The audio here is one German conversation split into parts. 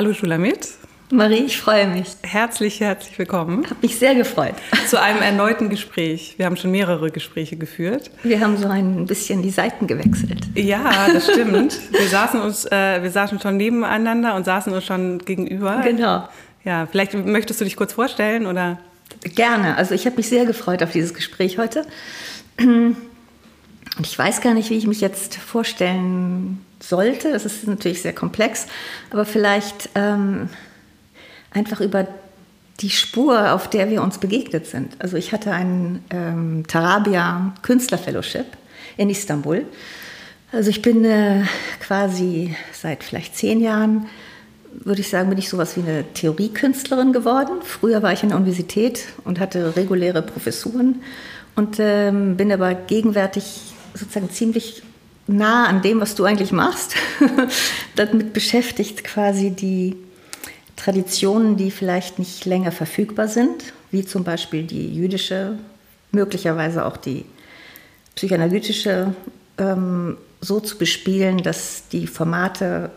Hallo Schulamit. Marie, ich freue mich. Herzlich, herzlich willkommen. Habe mich sehr gefreut. Zu einem erneuten Gespräch. Wir haben schon mehrere Gespräche geführt. Wir haben so ein bisschen die Seiten gewechselt. Ja, das stimmt. Wir saßen uns, äh, wir saßen schon nebeneinander und saßen uns schon gegenüber. Genau. Ja, vielleicht möchtest du dich kurz vorstellen oder? Gerne. Also ich habe mich sehr gefreut auf dieses Gespräch heute. Und ich weiß gar nicht, wie ich mich jetzt vorstellen sollte. Das ist natürlich sehr komplex, aber vielleicht ähm, einfach über die Spur, auf der wir uns begegnet sind. Also ich hatte ein ähm, Tarabia Künstlerfellowship in Istanbul. Also ich bin äh, quasi seit vielleicht zehn Jahren, würde ich sagen, bin ich sowas wie eine Theoriekünstlerin geworden. Früher war ich in der Universität und hatte reguläre Professuren und ähm, bin aber gegenwärtig sozusagen ziemlich nah an dem, was du eigentlich machst, damit beschäftigt quasi die Traditionen, die vielleicht nicht länger verfügbar sind, wie zum Beispiel die jüdische, möglicherweise auch die psychoanalytische, ähm, so zu bespielen, dass die Formate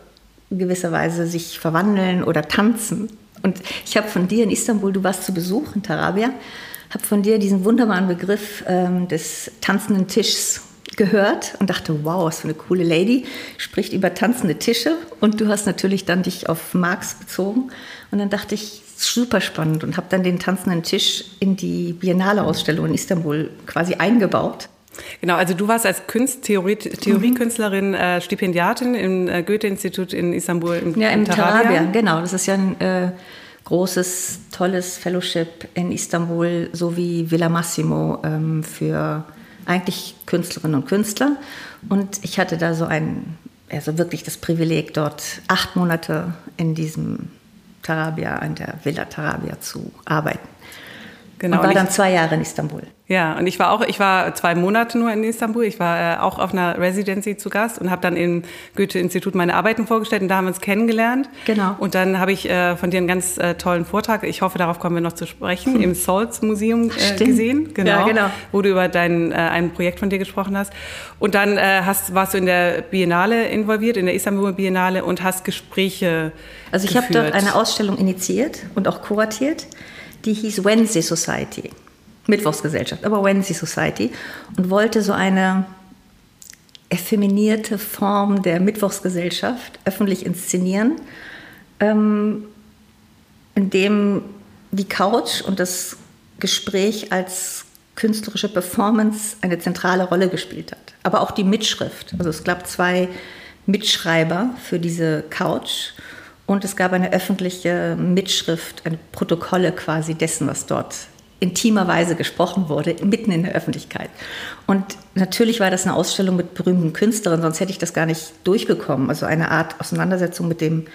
gewisserweise sich verwandeln oder tanzen. Und ich habe von dir in Istanbul, du warst zu Besuch in Tarabia, habe von dir diesen wunderbaren Begriff ähm, des tanzenden Tischs gehört und dachte, wow, was für eine coole Lady, spricht über tanzende Tische und du hast natürlich dann dich auf Marx bezogen und dann dachte ich, super spannend und habe dann den tanzenden Tisch in die Biennale-Ausstellung in Istanbul quasi eingebaut. Genau, also du warst als Kunst Theorie Theoriekünstlerin mhm. äh, Stipendiatin im äh, Goethe-Institut in Istanbul. Im, ja, im Tarabia. Tarabia. genau. Das ist ja ein äh, großes, tolles Fellowship in Istanbul, so wie Villa Massimo ähm, für eigentlich Künstlerinnen und Künstler. Und ich hatte da so ein, also wirklich das Privileg, dort acht Monate in diesem Tarabia, an der Villa Tarabia zu arbeiten. Genau. Und war dann zwei Jahre in Istanbul. Ja, und ich war auch, ich war zwei Monate nur in Istanbul. Ich war äh, auch auf einer Residency zu Gast und habe dann im Goethe-Institut meine Arbeiten vorgestellt und da haben wir uns kennengelernt. Genau. Und dann habe ich äh, von dir einen ganz äh, tollen Vortrag, ich hoffe, darauf kommen wir noch zu sprechen, hm. im Salz Museum äh, gesehen. Genau, ja, genau. Wo du über dein, äh, ein Projekt von dir gesprochen hast. Und dann äh, hast, warst du in der Biennale involviert, in der Istanbul Biennale und hast Gespräche Also ich habe dort eine Ausstellung initiiert und auch kuratiert die hieß Wednesday Society, Mittwochsgesellschaft, aber Wednesday Society und wollte so eine effeminierte Form der Mittwochsgesellschaft öffentlich inszenieren, ähm, in dem die Couch und das Gespräch als künstlerische Performance eine zentrale Rolle gespielt hat. Aber auch die Mitschrift. Also es gab zwei Mitschreiber für diese Couch und es gab eine öffentliche Mitschrift, eine Protokolle quasi dessen, was dort intimerweise gesprochen wurde, mitten in der Öffentlichkeit. Und natürlich war das eine Ausstellung mit berühmten Künstlern, sonst hätte ich das gar nicht durchbekommen. Also eine Art Auseinandersetzung mit dem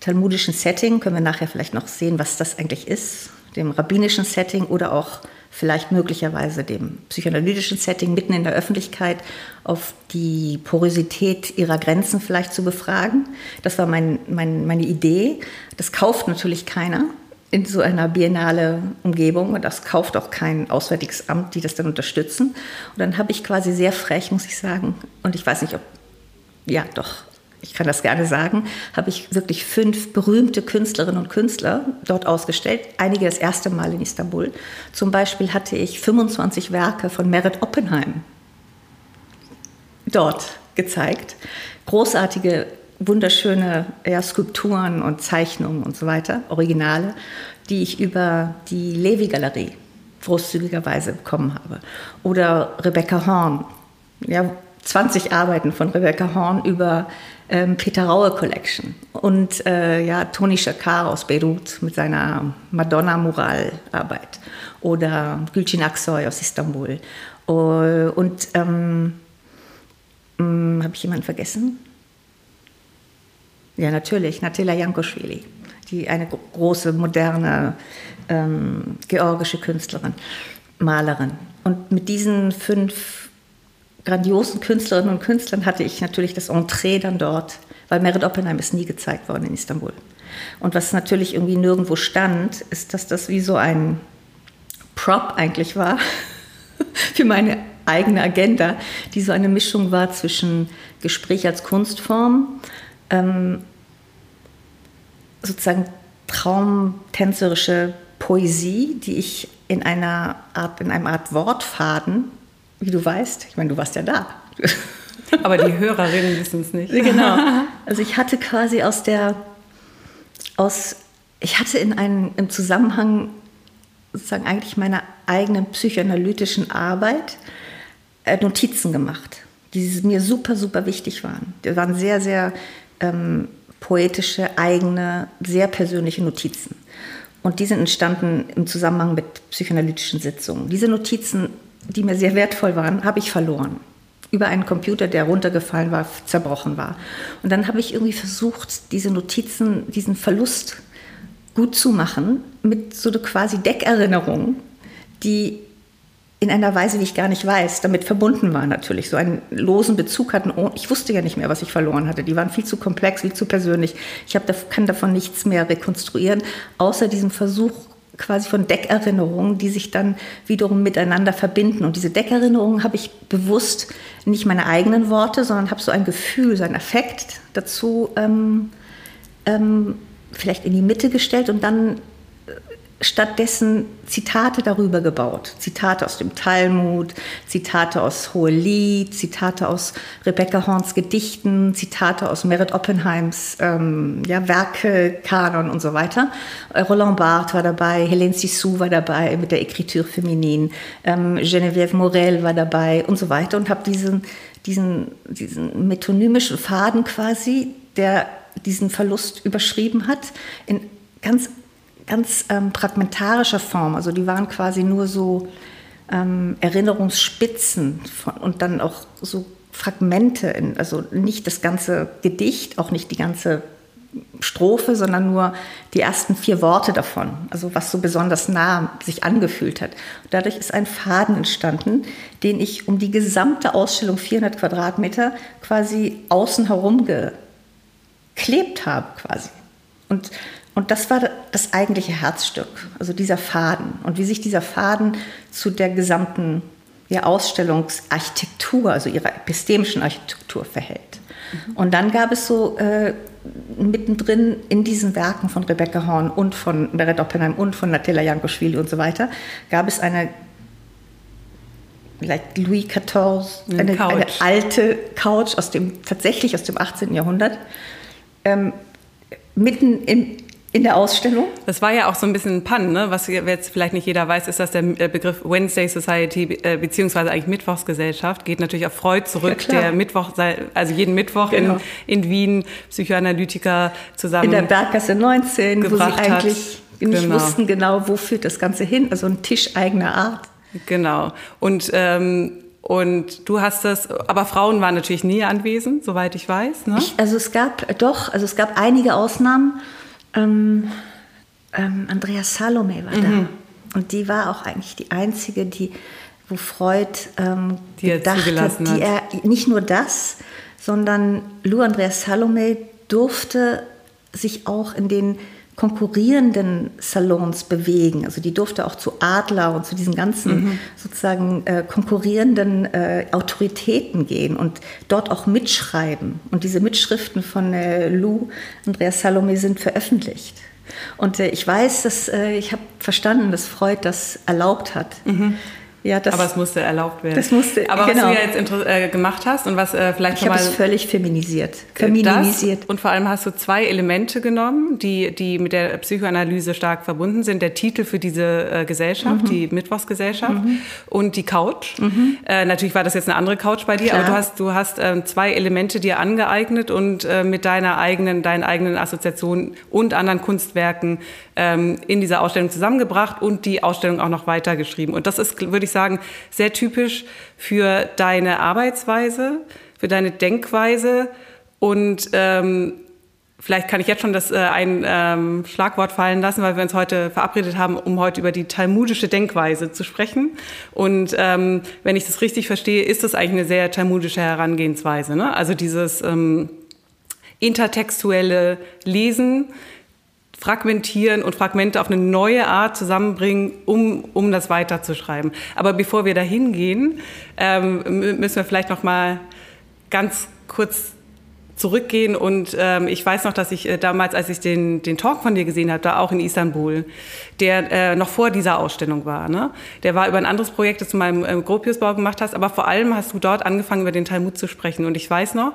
talmudischen Setting, können wir nachher vielleicht noch sehen, was das eigentlich ist, dem rabbinischen Setting oder auch vielleicht möglicherweise dem psychoanalytischen Setting mitten in der Öffentlichkeit auf die Porosität ihrer Grenzen vielleicht zu befragen. Das war mein, mein, meine Idee. Das kauft natürlich keiner in so einer biennale Umgebung und das kauft auch kein Auswärtiges Amt, die das dann unterstützen. Und dann habe ich quasi sehr frech, muss ich sagen, und ich weiß nicht, ob, ja doch, ich kann das gerne sagen, habe ich wirklich fünf berühmte Künstlerinnen und Künstler dort ausgestellt. Einige das erste Mal in Istanbul. Zum Beispiel hatte ich 25 Werke von Merit Oppenheim dort gezeigt. Großartige, wunderschöne ja, Skulpturen und Zeichnungen und so weiter, Originale, die ich über die Levi-Galerie großzügigerweise bekommen habe. Oder Rebecca Horn, ja, 20 Arbeiten von Rebecca Horn über ähm, Peter Raue Collection und äh, ja, Toni Shakar aus Beirut mit seiner Madonna-Mural-Arbeit oder Gülçin Aksoy aus Istanbul. Uh, und ähm, hm, habe ich jemanden vergessen? Ja, natürlich, Natila Jankoschwili, die eine große, moderne ähm, georgische Künstlerin, Malerin. Und mit diesen fünf grandiosen Künstlerinnen und Künstlern hatte ich natürlich das Entree dann dort, weil Merit Oppenheim ist nie gezeigt worden in Istanbul. Und was natürlich irgendwie nirgendwo stand, ist, dass das wie so ein Prop eigentlich war für meine eigene Agenda, die so eine Mischung war zwischen Gespräch als Kunstform, ähm, sozusagen traumtänzerische Poesie, die ich in einer Art, in einem Art Wortfaden, wie du weißt, ich meine, du warst ja da. Aber die Hörerinnen wissen es nicht. Genau. Also ich hatte quasi aus der, aus, ich hatte in einem, im Zusammenhang sozusagen eigentlich meiner eigenen psychoanalytischen Arbeit äh, Notizen gemacht, die mir super, super wichtig waren. Die waren sehr, sehr ähm, poetische, eigene, sehr persönliche Notizen. Und die sind entstanden im Zusammenhang mit psychoanalytischen Sitzungen. Diese Notizen, die mir sehr wertvoll waren, habe ich verloren. Über einen Computer, der runtergefallen war, zerbrochen war. Und dann habe ich irgendwie versucht, diese Notizen, diesen Verlust gut zu machen mit so quasi Deckerinnerung, die in einer Weise, die ich gar nicht weiß, damit verbunden war natürlich, so einen losen Bezug hatten. Oh, ich wusste ja nicht mehr, was ich verloren hatte. Die waren viel zu komplex, viel zu persönlich. Ich hab, kann davon nichts mehr rekonstruieren, außer diesem Versuch quasi von Deckerinnerungen, die sich dann wiederum miteinander verbinden. Und diese Deckerinnerungen habe ich bewusst nicht meine eigenen Worte, sondern habe so ein Gefühl, so einen Affekt dazu ähm, ähm, vielleicht in die Mitte gestellt und dann stattdessen Zitate darüber gebaut. Zitate aus dem Talmud, Zitate aus Hohelied, Zitate aus Rebecca Horns Gedichten, Zitate aus Merit Oppenheims ähm, ja, Werke, Kanon und so weiter. Äh, Roland Barthes war dabei, Hélène Sissou war dabei mit der Écriture féminine, ähm, Geneviève Morel war dabei und so weiter und habe diesen, diesen, diesen metonymischen Faden quasi, der diesen Verlust überschrieben hat, in ganz ganz ähm, fragmentarischer Form. Also die waren quasi nur so ähm, Erinnerungsspitzen von, und dann auch so Fragmente, in, also nicht das ganze Gedicht, auch nicht die ganze Strophe, sondern nur die ersten vier Worte davon, also was so besonders nah sich angefühlt hat. Und dadurch ist ein Faden entstanden, den ich um die gesamte Ausstellung 400 Quadratmeter quasi außen herum geklebt habe quasi. Und und das war das eigentliche Herzstück, also dieser Faden und wie sich dieser Faden zu der gesamten ja, Ausstellungsarchitektur, also ihrer epistemischen Architektur verhält. Mhm. Und dann gab es so äh, mittendrin in diesen Werken von Rebecca Horn und von Merit Oppenheim und von Natella Jankoschwili und so weiter, gab es eine like Louis XIV, eine, eine, alte Couch aus dem, tatsächlich aus dem 18. Jahrhundert, ähm, mitten im, in der Ausstellung. Das war ja auch so ein bisschen ein Pun, ne? was jetzt vielleicht nicht jeder weiß, ist, dass der äh, Begriff Wednesday Society äh, beziehungsweise eigentlich Mittwochsgesellschaft geht natürlich auf Freud zurück, ja, der Mittwoch, also jeden Mittwoch genau. in, in Wien Psychoanalytiker zusammen in der Berggasse 19, wo sie eigentlich hat. nicht genau. wussten genau, wo führt das Ganze hin, also ein Tisch eigener Art. Genau. Und ähm, und du hast das, aber Frauen waren natürlich nie anwesend, soweit ich weiß. Ne? Ich, also es gab doch, also es gab einige Ausnahmen. Ähm, ähm, Andrea Salome war mhm. da. Und die war auch eigentlich die einzige, die, wo Freud ähm, die gedacht hat, die er nicht nur das, sondern Lou Andrea Salome durfte sich auch in den konkurrierenden Salons bewegen. Also die durfte auch zu Adler und zu diesen ganzen mhm. sozusagen äh, konkurrierenden äh, Autoritäten gehen und dort auch mitschreiben. Und diese Mitschriften von äh, Lou, Andreas Salome sind veröffentlicht. Und äh, ich weiß, dass äh, ich habe verstanden, dass Freud das erlaubt hat. Mhm. Ja, das, aber es musste erlaubt werden. Das musste, aber genau. was du ja jetzt äh, gemacht hast und was äh, vielleicht ich habe es völlig feminisiert. Feminisiert. Das, und vor allem hast du zwei Elemente genommen, die, die mit der Psychoanalyse stark verbunden sind. Der Titel für diese äh, Gesellschaft, mhm. die Mittwochsgesellschaft mhm. und die Couch. Mhm. Äh, natürlich war das jetzt eine andere Couch bei dir, Klar. aber du hast, du hast ähm, zwei Elemente dir angeeignet und äh, mit deiner eigenen, deinen eigenen Assoziationen und anderen Kunstwerken ähm, in dieser Ausstellung zusammengebracht und die Ausstellung auch noch weitergeschrieben. Und das ist, würde ich sagen, sehr typisch für deine Arbeitsweise, für deine Denkweise und ähm, Vielleicht kann ich jetzt schon das äh, ein ähm, Schlagwort fallen lassen, weil wir uns heute verabredet haben, um heute über die talmudische Denkweise zu sprechen. Und ähm, wenn ich das richtig verstehe, ist das eigentlich eine sehr talmudische Herangehensweise. Ne? Also dieses ähm, intertextuelle Lesen, fragmentieren und Fragmente auf eine neue Art zusammenbringen, um, um das weiterzuschreiben. Aber bevor wir da hingehen, ähm, müssen wir vielleicht noch mal ganz kurz zurückgehen und ähm, ich weiß noch, dass ich äh, damals, als ich den, den Talk von dir gesehen habe, da auch in Istanbul, der äh, noch vor dieser Ausstellung war, ne? der war über ein anderes Projekt, das du mal im äh, Gropiusbau gemacht hast, aber vor allem hast du dort angefangen, über den Talmud zu sprechen und ich weiß noch,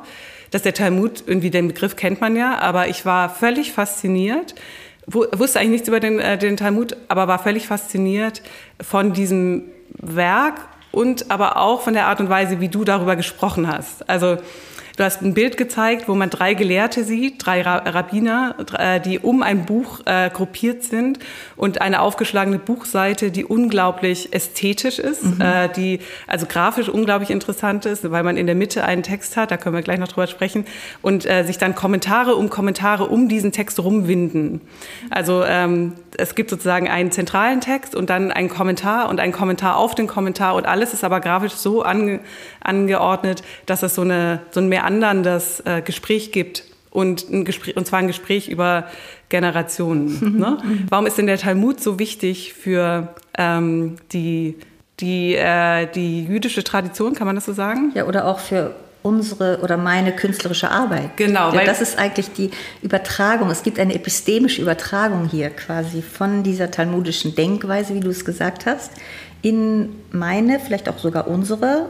dass der Talmud, irgendwie den Begriff kennt man ja, aber ich war völlig fasziniert, wusste eigentlich nichts über den, äh, den Talmud, aber war völlig fasziniert von diesem Werk und aber auch von der Art und Weise, wie du darüber gesprochen hast. Also Du hast ein Bild gezeigt, wo man drei Gelehrte sieht, drei Rabbiner, äh, die um ein Buch äh, gruppiert sind und eine aufgeschlagene Buchseite, die unglaublich ästhetisch ist, mhm. äh, die also grafisch unglaublich interessant ist, weil man in der Mitte einen Text hat, da können wir gleich noch drüber sprechen, und äh, sich dann Kommentare um Kommentare um diesen Text rumwinden. Also ähm, es gibt sozusagen einen zentralen Text und dann einen Kommentar und einen Kommentar auf den Kommentar und alles ist aber grafisch so ange, angeordnet, dass es so, eine, so ein meanderndes äh, Gespräch gibt und, ein Gespräch, und zwar ein Gespräch über Generationen. Ne? Warum ist denn der Talmud so wichtig für ähm, die, die, äh, die jüdische Tradition, kann man das so sagen? Ja, oder auch für unsere oder meine künstlerische Arbeit. Genau. Weil das ist eigentlich die Übertragung. Es gibt eine epistemische Übertragung hier quasi von dieser talmudischen Denkweise, wie du es gesagt hast, in meine, vielleicht auch sogar unsere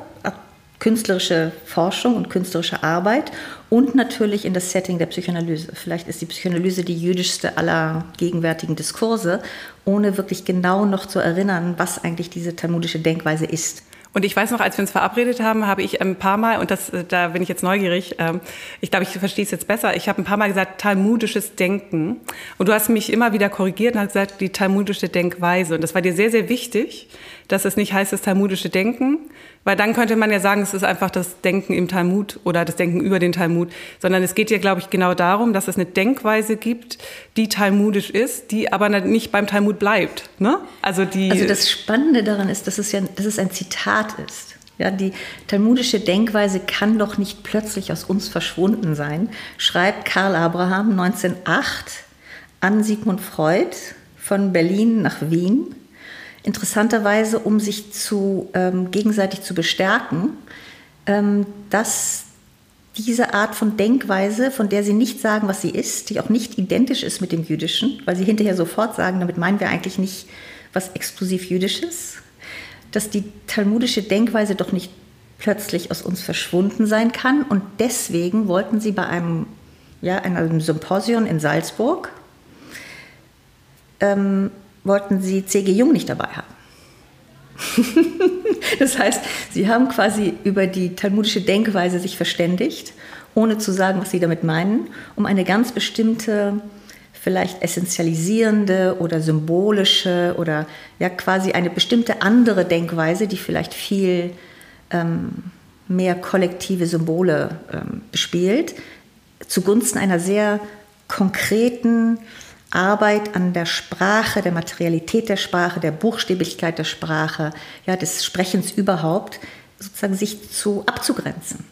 künstlerische Forschung und künstlerische Arbeit und natürlich in das Setting der Psychoanalyse. Vielleicht ist die Psychoanalyse die jüdischste aller gegenwärtigen Diskurse, ohne wirklich genau noch zu erinnern, was eigentlich diese talmudische Denkweise ist. Und ich weiß noch, als wir uns verabredet haben, habe ich ein paar Mal, und das, äh, da bin ich jetzt neugierig, ähm, ich glaube, ich verstehe es jetzt besser, ich habe ein paar Mal gesagt, talmudisches Denken. Und du hast mich immer wieder korrigiert und hast gesagt, die talmudische Denkweise. Und das war dir sehr, sehr wichtig, dass es nicht heißt, das talmudische Denken, weil dann könnte man ja sagen, es ist einfach das Denken im Talmud oder das Denken über den Talmud, sondern es geht ja, glaube ich, genau darum, dass es eine Denkweise gibt, die talmudisch ist, die aber nicht beim Talmud bleibt. Ne? Also, die also das Spannende daran ist, dass es ja dass es ein Zitat ist. Ja, die talmudische Denkweise kann doch nicht plötzlich aus uns verschwunden sein, schreibt Karl Abraham 1908 an Sigmund Freud von Berlin nach Wien interessanterweise, um sich zu, ähm, gegenseitig zu bestärken, ähm, dass diese Art von Denkweise, von der sie nicht sagen, was sie ist, die auch nicht identisch ist mit dem Jüdischen, weil sie hinterher sofort sagen, damit meinen wir eigentlich nicht was exklusiv Jüdisches, dass die talmudische Denkweise doch nicht plötzlich aus uns verschwunden sein kann. Und deswegen wollten sie bei einem, ja, einem Symposium in Salzburg ähm, wollten sie C.G. Jung nicht dabei haben. das heißt, sie haben quasi über die talmudische Denkweise sich verständigt, ohne zu sagen, was sie damit meinen, um eine ganz bestimmte, vielleicht essentialisierende oder symbolische oder ja quasi eine bestimmte andere Denkweise, die vielleicht viel ähm, mehr kollektive Symbole ähm, bespielt, zugunsten einer sehr konkreten, Arbeit an der Sprache, der Materialität der Sprache, der Buchstäblichkeit der Sprache, ja, des Sprechens überhaupt, sozusagen sich zu abzugrenzen.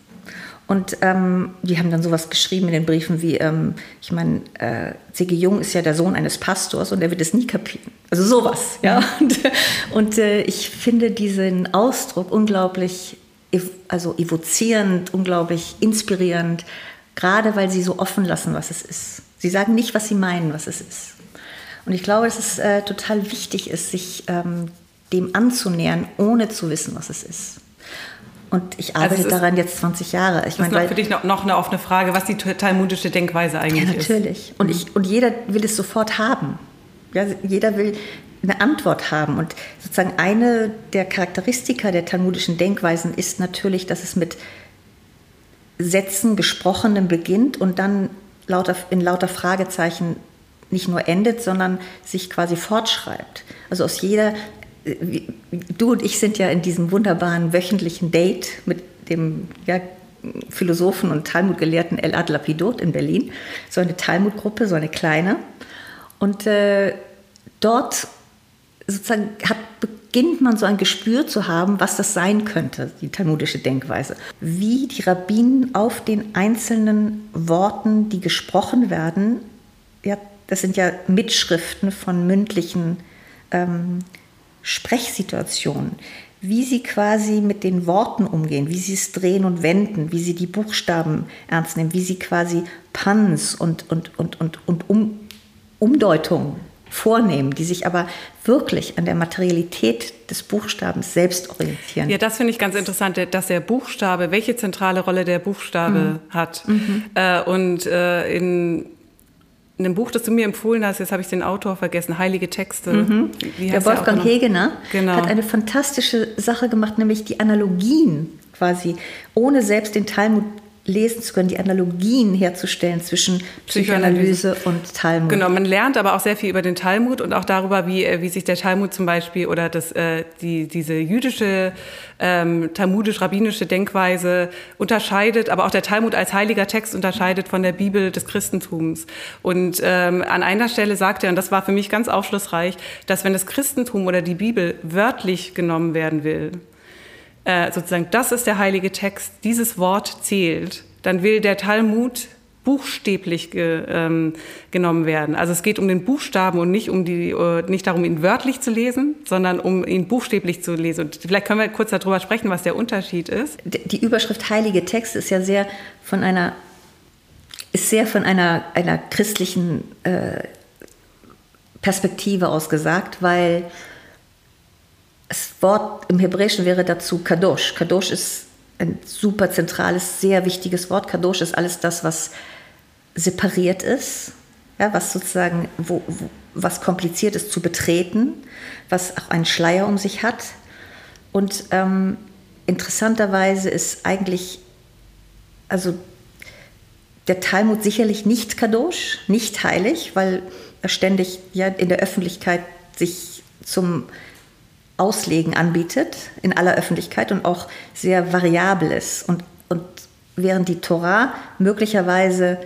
Und ähm, die haben dann sowas geschrieben in den Briefen wie, ähm, ich meine, äh, C.G. Jung ist ja der Sohn eines Pastors und er wird es nie kapieren. Also sowas, ja. Und, und äh, ich finde diesen Ausdruck unglaublich, also evozierend, unglaublich inspirierend, gerade weil sie so offen lassen, was es ist. Sie sagen nicht, was sie meinen, was es ist. Und ich glaube, dass es äh, total wichtig ist, sich ähm, dem anzunähern, ohne zu wissen, was es ist. Und ich also arbeite also daran jetzt 20 Jahre. Ich das meine, ist für dich noch, noch, eine offene Frage, was die talmudische Denkweise eigentlich ja, natürlich. ist. Natürlich. Und, ich, und jeder will es sofort haben. Ja, jeder will eine Antwort haben. Und sozusagen eine der Charakteristika der talmudischen Denkweisen ist natürlich, dass es mit Sätzen, Gesprochenem beginnt und dann lauter, in lauter Fragezeichen nicht nur endet, sondern sich quasi fortschreibt. Also aus jeder, du und ich sind ja in diesem wunderbaren wöchentlichen Date mit dem ja, Philosophen und Talmudgelehrten Elad Lapidot in Berlin, so eine Talmudgruppe, so eine kleine. Und äh, dort sozusagen hat, beginnt man so ein Gespür zu haben, was das sein könnte, die talmudische Denkweise. Wie die Rabbinen auf den einzelnen Worten, die gesprochen werden, ja, das sind ja Mitschriften von mündlichen ähm, Sprechsituationen, wie sie quasi mit den Worten umgehen, wie sie es drehen und wenden, wie sie die Buchstaben ernst nehmen, wie sie quasi Puns und, und, und, und, und um, Umdeutungen vornehmen, die sich aber wirklich an der Materialität des Buchstabens selbst orientieren. Ja, das finde ich ganz interessant, dass der Buchstabe, welche zentrale Rolle der Buchstabe mhm. hat. Mhm. Äh, und äh, in in einem Buch, das du mir empfohlen hast, jetzt habe ich den Autor vergessen, Heilige Texte. Mhm. der Wolfgang Hegener genau. hat eine fantastische Sache gemacht, nämlich die Analogien quasi, ohne selbst den Talmud lesen zu können, die Analogien herzustellen zwischen Psychoanalyse, Psychoanalyse und Talmud. Genau, man lernt aber auch sehr viel über den Talmud und auch darüber, wie, äh, wie sich der Talmud zum Beispiel oder das, äh, die, diese jüdische, ähm, talmudisch-rabbinische Denkweise unterscheidet, aber auch der Talmud als heiliger Text unterscheidet von der Bibel des Christentums. Und ähm, an einer Stelle sagt er, und das war für mich ganz aufschlussreich, dass wenn das Christentum oder die Bibel wörtlich genommen werden will, äh, sozusagen, das ist der heilige Text, dieses Wort zählt, dann will der Talmud buchstäblich ge, ähm, genommen werden. Also es geht um den Buchstaben und nicht um die, äh, nicht darum, ihn wörtlich zu lesen, sondern um ihn buchstäblich zu lesen. Und vielleicht können wir kurz darüber sprechen, was der Unterschied ist. Die Überschrift Heilige Text ist ja sehr von einer, ist sehr von einer, einer christlichen äh, Perspektive aus gesagt, weil das Wort im Hebräischen wäre dazu Kadosh. Kadosh ist ein super zentrales, sehr wichtiges Wort. Kadosh ist alles das, was separiert ist, ja, was sozusagen, wo, wo, was kompliziert ist zu betreten, was auch einen Schleier um sich hat. Und ähm, interessanterweise ist eigentlich, also der Talmud sicherlich nicht Kadosh, nicht heilig, weil er ständig ja in der Öffentlichkeit sich zum Auslegen anbietet in aller Öffentlichkeit und auch sehr variabel ist. Und, und während die Torah möglicherweise,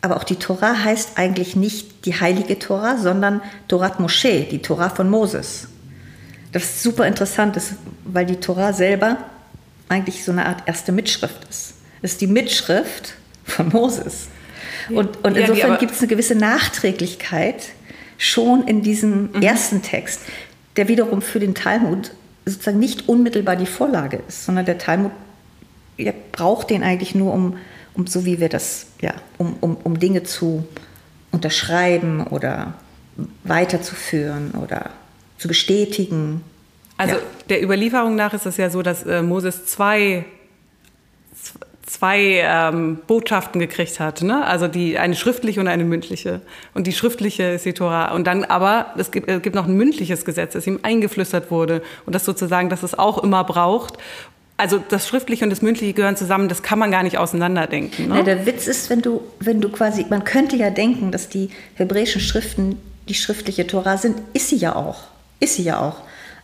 aber auch die Torah heißt eigentlich nicht die heilige Torah, sondern Torat Moshe, die Torah von Moses. Das ist super interessant, ist, weil die Torah selber eigentlich so eine Art erste Mitschrift ist. Es ist die Mitschrift von Moses. Und, und insofern ja, gibt es eine gewisse Nachträglichkeit schon in diesem mhm. ersten Text der wiederum für den Talmud sozusagen nicht unmittelbar die Vorlage ist, sondern der Talmud ja, braucht den eigentlich nur, um, um so wie wir das, ja, um, um, um Dinge zu unterschreiben oder weiterzuführen oder zu bestätigen. Also ja. der Überlieferung nach ist es ja so, dass äh, Moses zwei zwei ähm, Botschaften gekriegt hat, ne? Also die eine schriftliche und eine mündliche. Und die schriftliche ist die Tora. Und dann aber es gibt, es gibt noch ein mündliches Gesetz, das ihm eingeflüstert wurde und das sozusagen, dass es auch immer braucht. Also das Schriftliche und das Mündliche gehören zusammen, das kann man gar nicht auseinanderdenken. Ne? Ja, der Witz ist, wenn du, wenn du quasi, man könnte ja denken, dass die hebräischen Schriften die schriftliche Tora sind, ist sie ja auch. Ist sie ja auch.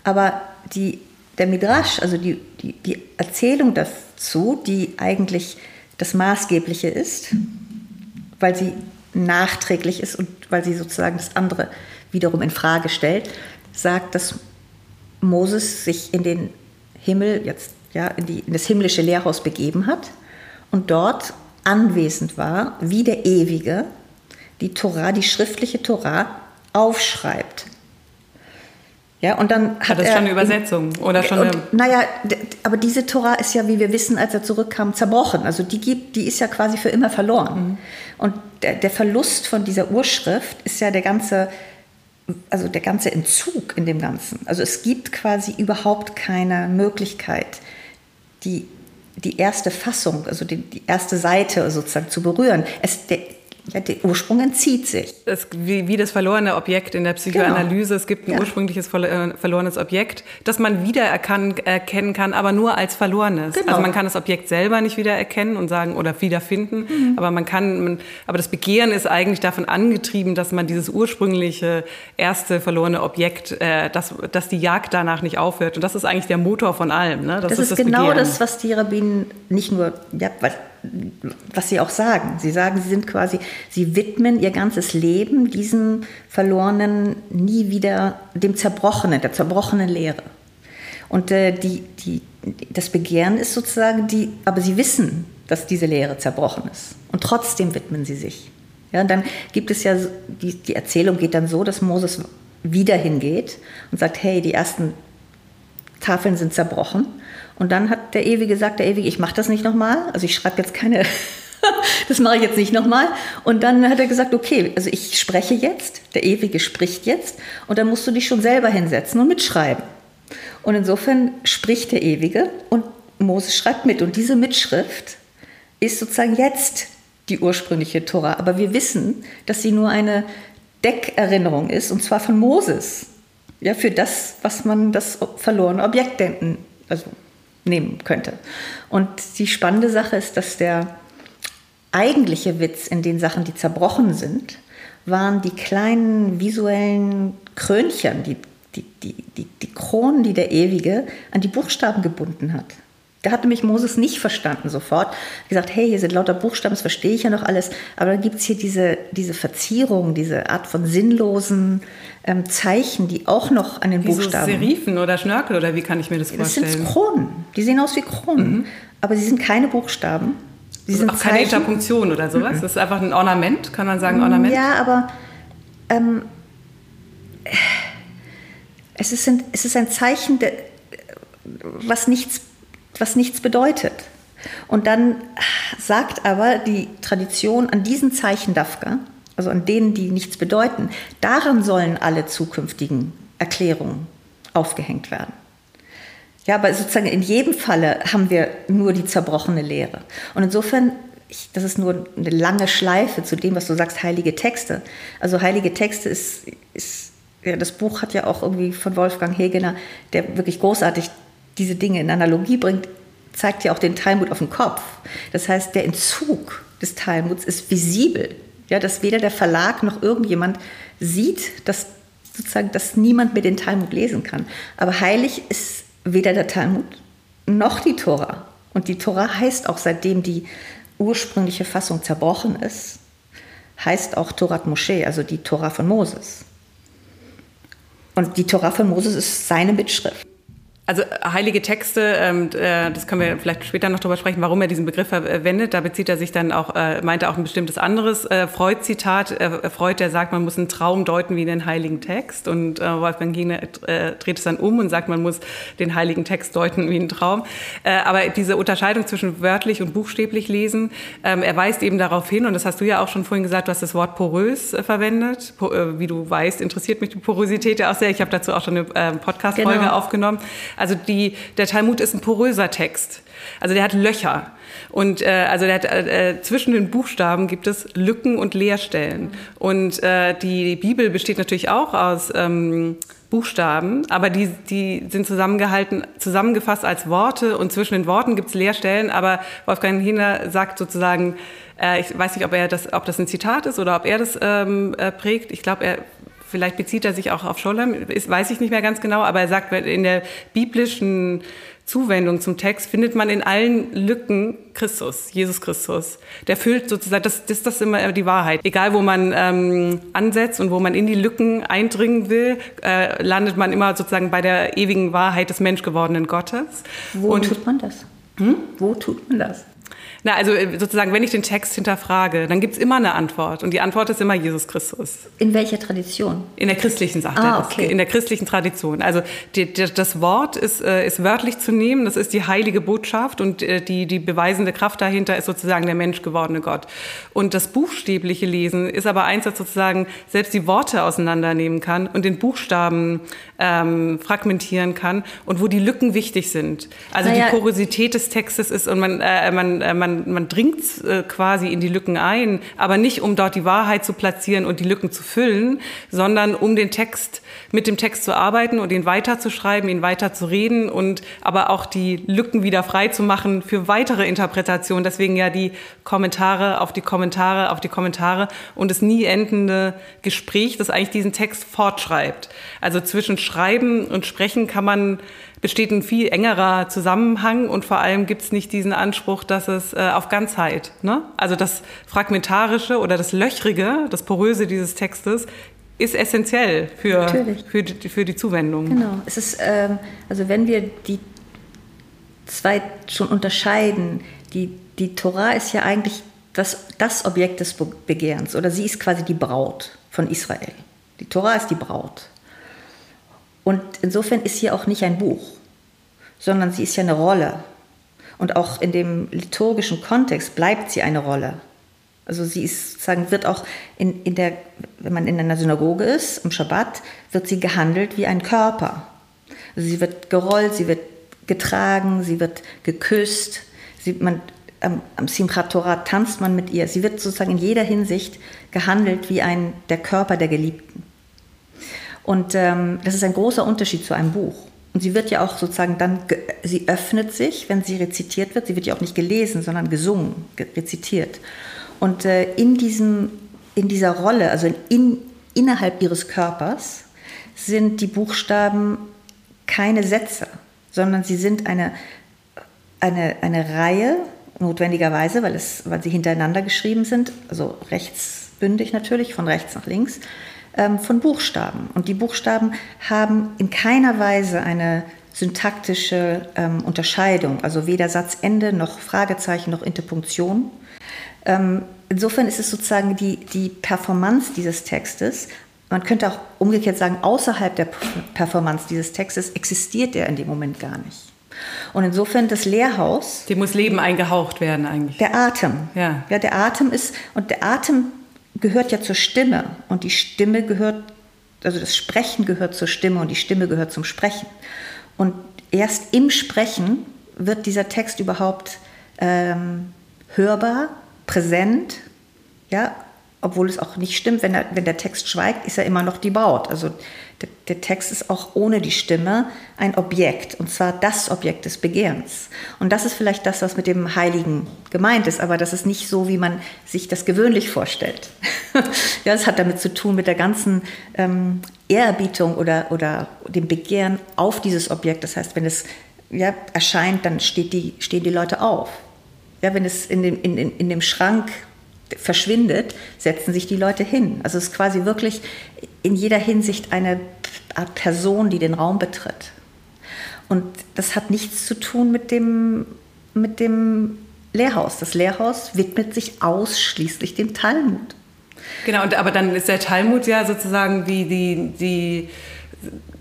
Aber die der Midrash, also die, die, die Erzählung dazu, die eigentlich das Maßgebliche ist, weil sie nachträglich ist und weil sie sozusagen das andere wiederum in Frage stellt, sagt, dass Moses sich in den Himmel, jetzt ja, in, die, in das himmlische Lehrhaus begeben hat und dort anwesend war, wie der Ewige die Torah, die schriftliche Torah aufschreibt. Ja, und dann hat, hat das er schon eine Übersetzung oder schon und, eine Naja, aber diese Tora ist ja, wie wir wissen, als er zurückkam, zerbrochen. Also die gibt, die ist ja quasi für immer verloren. Mhm. Und der, der Verlust von dieser Urschrift ist ja der ganze, also der ganze Entzug in dem Ganzen. Also es gibt quasi überhaupt keine Möglichkeit, die die erste Fassung, also die, die erste Seite sozusagen zu berühren. Es, der, ja, der Ursprung entzieht sich. Es, wie, wie, das verlorene Objekt in der Psychoanalyse. Genau. Es gibt ein ja. ursprüngliches äh, verlorenes Objekt, das man wiedererkennen erkennen kann, aber nur als verlorenes. Genau. Also man kann das Objekt selber nicht wiedererkennen und sagen oder wiederfinden, mhm. aber man kann, man, aber das Begehren ist eigentlich davon angetrieben, dass man dieses ursprüngliche erste verlorene Objekt, äh, dass, dass die Jagd danach nicht aufhört. Und das ist eigentlich der Motor von allem. Ne? Das, das, ist, ist das genau Begehren. das, was die Rabbinen nicht nur, ja, was sie auch sagen. Sie sagen, sie sind quasi, sie widmen ihr ganzes Leben diesem verlorenen, nie wieder, dem Zerbrochenen, der zerbrochenen Lehre. Und äh, die, die, das Begehren ist sozusagen die, aber sie wissen, dass diese Lehre zerbrochen ist. Und trotzdem widmen sie sich. Ja, und dann gibt es ja, die, die Erzählung geht dann so, dass Moses wieder hingeht und sagt, hey, die ersten Tafeln sind zerbrochen. Und dann hat der Ewige gesagt, der Ewige, ich mache das nicht nochmal. Also ich schreibe jetzt keine, das mache ich jetzt nicht nochmal. Und dann hat er gesagt, okay, also ich spreche jetzt, der Ewige spricht jetzt. Und dann musst du dich schon selber hinsetzen und mitschreiben. Und insofern spricht der Ewige und Moses schreibt mit. Und diese Mitschrift ist sozusagen jetzt die ursprüngliche Tora. Aber wir wissen, dass sie nur eine Deckerinnerung ist, und zwar von Moses. Ja, für das, was man das verlorene Objekt denken, also nehmen könnte. Und die spannende Sache ist, dass der eigentliche Witz in den Sachen, die zerbrochen sind, waren die kleinen visuellen Krönchen, die, die, die, die, die Kronen, die der Ewige an die Buchstaben gebunden hat. Da hatte mich Moses nicht verstanden sofort. Gesagt, hey, hier sind lauter Buchstaben, das verstehe ich ja noch alles. Aber dann gibt es hier diese, diese Verzierung, diese Art von sinnlosen ähm, Zeichen, die auch noch an den wie Buchstaben. So Serifen oder Schnörkel oder wie kann ich mir das vorstellen? Das sind Kronen. Die sehen aus wie Kronen. Mhm. Aber sie sind keine Buchstaben. Sie also sind auch keine Interpunktion oder sowas. Mhm. Das ist einfach ein Ornament, kann man sagen, Ornament? Ja, aber ähm, es, ist ein, es ist ein Zeichen, was nichts was nichts bedeutet. Und dann sagt aber die Tradition an diesen Zeichen Dafka, also an denen, die nichts bedeuten, daran sollen alle zukünftigen Erklärungen aufgehängt werden. Ja, aber sozusagen in jedem Falle haben wir nur die zerbrochene Lehre. Und insofern, ich, das ist nur eine lange Schleife zu dem, was du sagst, heilige Texte. Also heilige Texte ist, ist ja, das Buch hat ja auch irgendwie von Wolfgang Hegener, der wirklich großartig diese Dinge in Analogie bringt, zeigt ja auch den Talmud auf den Kopf. Das heißt, der Entzug des Talmuds ist visibel, ja, dass weder der Verlag noch irgendjemand sieht, dass sozusagen, dass niemand mehr den Talmud lesen kann. Aber heilig ist weder der Talmud noch die Tora. Und die Tora heißt auch, seitdem die ursprüngliche Fassung zerbrochen ist, heißt auch Torat Moshe, also die Tora von Moses. Und die Tora von Moses ist seine Mitschrift. Also heilige Texte, ähm, äh, das können wir vielleicht später noch darüber sprechen, warum er diesen Begriff verwendet. Da bezieht er sich dann auch, äh, meint er auch ein bestimmtes anderes äh, Freud-Zitat. Äh, Freud, der sagt, man muss einen Traum deuten wie einen heiligen Text. Und äh, Wolfgang äh, dreht es dann um und sagt, man muss den heiligen Text deuten wie einen Traum. Äh, aber diese Unterscheidung zwischen wörtlich und buchstäblich lesen, ähm, er weist eben darauf hin, und das hast du ja auch schon vorhin gesagt, du hast das Wort porös äh, verwendet. Po, äh, wie du weißt, interessiert mich die Porosität ja auch sehr. Ich habe dazu auch schon eine äh, Podcast-Folge genau. aufgenommen. Also die, der Talmud ist ein poröser Text. Also der hat Löcher. Und äh, also der hat, äh, zwischen den Buchstaben gibt es Lücken und Leerstellen. Und äh, die Bibel besteht natürlich auch aus ähm, Buchstaben, aber die, die sind zusammengehalten, zusammengefasst als Worte und zwischen den Worten gibt es Leerstellen. Aber Wolfgang Hiener sagt sozusagen, äh, ich weiß nicht, ob er das, ob das ein Zitat ist oder ob er das ähm, äh, prägt. Ich glaube, er vielleicht bezieht er sich auch auf Scholem, ist, weiß ich nicht mehr ganz genau, aber er sagt, in der biblischen Zuwendung zum Text findet man in allen Lücken Christus, Jesus Christus. Der füllt sozusagen, das, das, das ist immer die Wahrheit. Egal, wo man ähm, ansetzt und wo man in die Lücken eindringen will, äh, landet man immer sozusagen bei der ewigen Wahrheit des menschgewordenen Gottes. Wo und, tut man das? Hm? Wo tut man das? Na, also äh, sozusagen, wenn ich den Text hinterfrage, dann gibt es immer eine Antwort. Und die Antwort ist immer Jesus Christus. In welcher Tradition? In der christlichen Sache. Ah, okay. In der christlichen Tradition. Also die, die, das Wort ist, äh, ist wörtlich zu nehmen, das ist die heilige Botschaft und äh, die, die beweisende Kraft dahinter ist sozusagen der menschgewordene Gott. Und das buchstäbliche Lesen ist aber eins, das sozusagen selbst die Worte auseinandernehmen kann und den Buchstaben ähm, fragmentieren kann und wo die Lücken wichtig sind. Also naja. die Porosität des Textes ist und man, äh, man, man man, man dringt äh, quasi in die Lücken ein, aber nicht um dort die Wahrheit zu platzieren und die Lücken zu füllen, sondern um den Text, mit dem Text zu arbeiten und ihn weiterzuschreiben, ihn weiter zu reden und aber auch die Lücken wieder frei zu machen für weitere Interpretationen. Deswegen ja die Kommentare auf die Kommentare auf die Kommentare und das nie endende Gespräch, das eigentlich diesen Text fortschreibt. Also zwischen Schreiben und Sprechen kann man besteht ein viel engerer Zusammenhang und vor allem gibt es nicht diesen Anspruch, dass es äh, auf Ganzheit, ne? also das Fragmentarische oder das Löchrige, das Poröse dieses Textes ist essentiell für, für, die, für die Zuwendung. Genau. Es ist, ähm, also wenn wir die zwei schon unterscheiden, die, die Torah ist ja eigentlich das, das Objekt des Begehrens oder sie ist quasi die Braut von Israel. Die Torah ist die Braut. Und insofern ist hier auch nicht ein Buch. sondern sie ist ja eine Rolle. Und auch in dem liturgischen Kontext bleibt sie eine Rolle. Also sie ist, sozusagen, wird auch in, in der, wenn man in einer Synagoge ist, am Schabbat, wird sie gehandelt wie ein Körper. Also sie wird gerollt, sie wird getragen, sie wird geküsst, sie, man, am, am Simchat Torah tanzt man mit ihr. Sie wird sozusagen in jeder Hinsicht gehandelt wie ein, der Körper der Geliebten. Und ähm, das ist ein großer Unterschied zu einem Buch. Und sie wird ja auch sozusagen dann, sie öffnet sich, wenn sie rezitiert wird. Sie wird ja auch nicht gelesen, sondern gesungen, rezitiert. Und äh, in, diesem, in dieser Rolle, also in, innerhalb ihres Körpers, sind die Buchstaben keine Sätze, sondern sie sind eine, eine, eine Reihe, notwendigerweise, weil, es, weil sie hintereinander geschrieben sind, also rechtsbündig natürlich, von rechts nach links, von Buchstaben. Und die Buchstaben haben in keiner Weise eine syntaktische ähm, Unterscheidung, also weder Satzende noch Fragezeichen noch Interpunktion. Ähm, insofern ist es sozusagen die, die Performance dieses Textes. Man könnte auch umgekehrt sagen, außerhalb der Performance dieses Textes existiert er in dem Moment gar nicht. Und insofern das Lehrhaus. Dem muss Leben eingehaucht werden eigentlich. Der Atem. Ja. ja, der Atem ist, und der Atem gehört ja zur Stimme. Und die Stimme gehört, also das Sprechen gehört zur Stimme und die Stimme gehört zum Sprechen. Und erst im Sprechen wird dieser Text überhaupt ähm, hörbar, präsent, ja, obwohl es auch nicht stimmt, wenn der, wenn der Text schweigt, ist er immer noch die Braut. Also der, der, Text ist auch ohne die Stimme ein Objekt, und zwar das Objekt des Begehrens. Und das ist vielleicht das, was mit dem Heiligen gemeint ist, aber das ist nicht so, wie man sich das gewöhnlich vorstellt. ja, es hat damit zu tun mit der ganzen ähm, Ehrerbietung oder, oder dem Begehren auf dieses Objekt. Das heißt, wenn es ja, erscheint, dann steht die, stehen die Leute auf. Ja, wenn es in dem, in, in, in dem Schrank verschwindet, setzen sich die Leute hin. Also es ist quasi wirklich in jeder Hinsicht eine Art Person, die den Raum betritt. Und das hat nichts zu tun mit dem, mit dem Lehrhaus. Das Lehrhaus widmet sich ausschließlich dem Talmud. Genau, und, aber dann ist der Talmud ja sozusagen wie die, die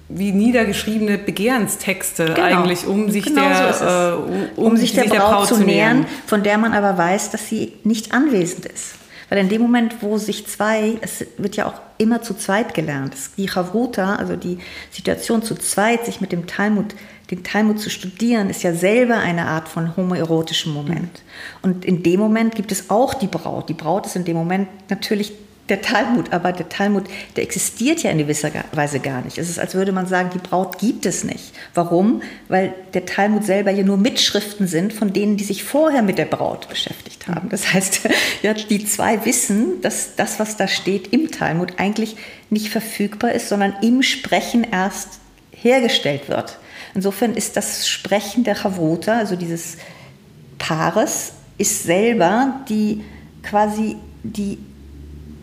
wie niedergeschriebene Begehrenstexte genau. eigentlich, um sich genau der, so äh, um, um, sich der, Braut, der Braut zu nähern, von der man aber weiß, dass sie nicht anwesend ist. Weil in dem Moment, wo sich zwei, es wird ja auch immer zu zweit gelernt, die Chavruta, also die Situation zu zweit, sich mit dem Talmud, den Talmud zu studieren, ist ja selber eine Art von homoerotischem Moment. Und in dem Moment gibt es auch die Braut. Die Braut ist in dem Moment natürlich der Talmud, aber der Talmud, der existiert ja in gewisser Weise gar nicht. Es ist, als würde man sagen, die Braut gibt es nicht. Warum? Weil der Talmud selber ja nur Mitschriften sind von denen, die sich vorher mit der Braut beschäftigt haben. Das heißt, ja, die zwei wissen, dass das, was da steht im Talmud, eigentlich nicht verfügbar ist, sondern im Sprechen erst hergestellt wird. Insofern ist das Sprechen der Chavruta, also dieses Paares, ist selber die quasi die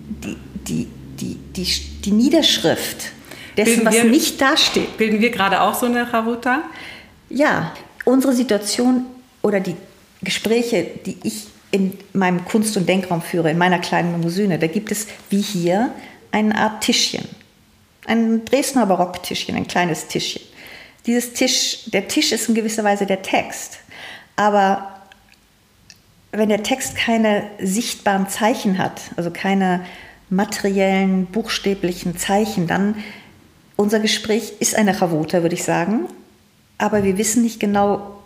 die, die, die, die, die Niederschrift dessen, bilden was wir, nicht dasteht. Bilden wir gerade auch so eine Charuta? Ja, unsere Situation oder die Gespräche, die ich in meinem Kunst- und Denkraum führe, in meiner kleinen Limousine, da gibt es wie hier eine Art Tischchen. Ein Dresdner Barocktischchen, ein kleines Tischchen. Dieses Tisch, der Tisch ist in gewisser Weise der Text. Aber wenn der Text keine sichtbaren Zeichen hat, also keine materiellen, buchstäblichen Zeichen, dann unser Gespräch ist eine Chavota, würde ich sagen. Aber wir wissen nicht genau,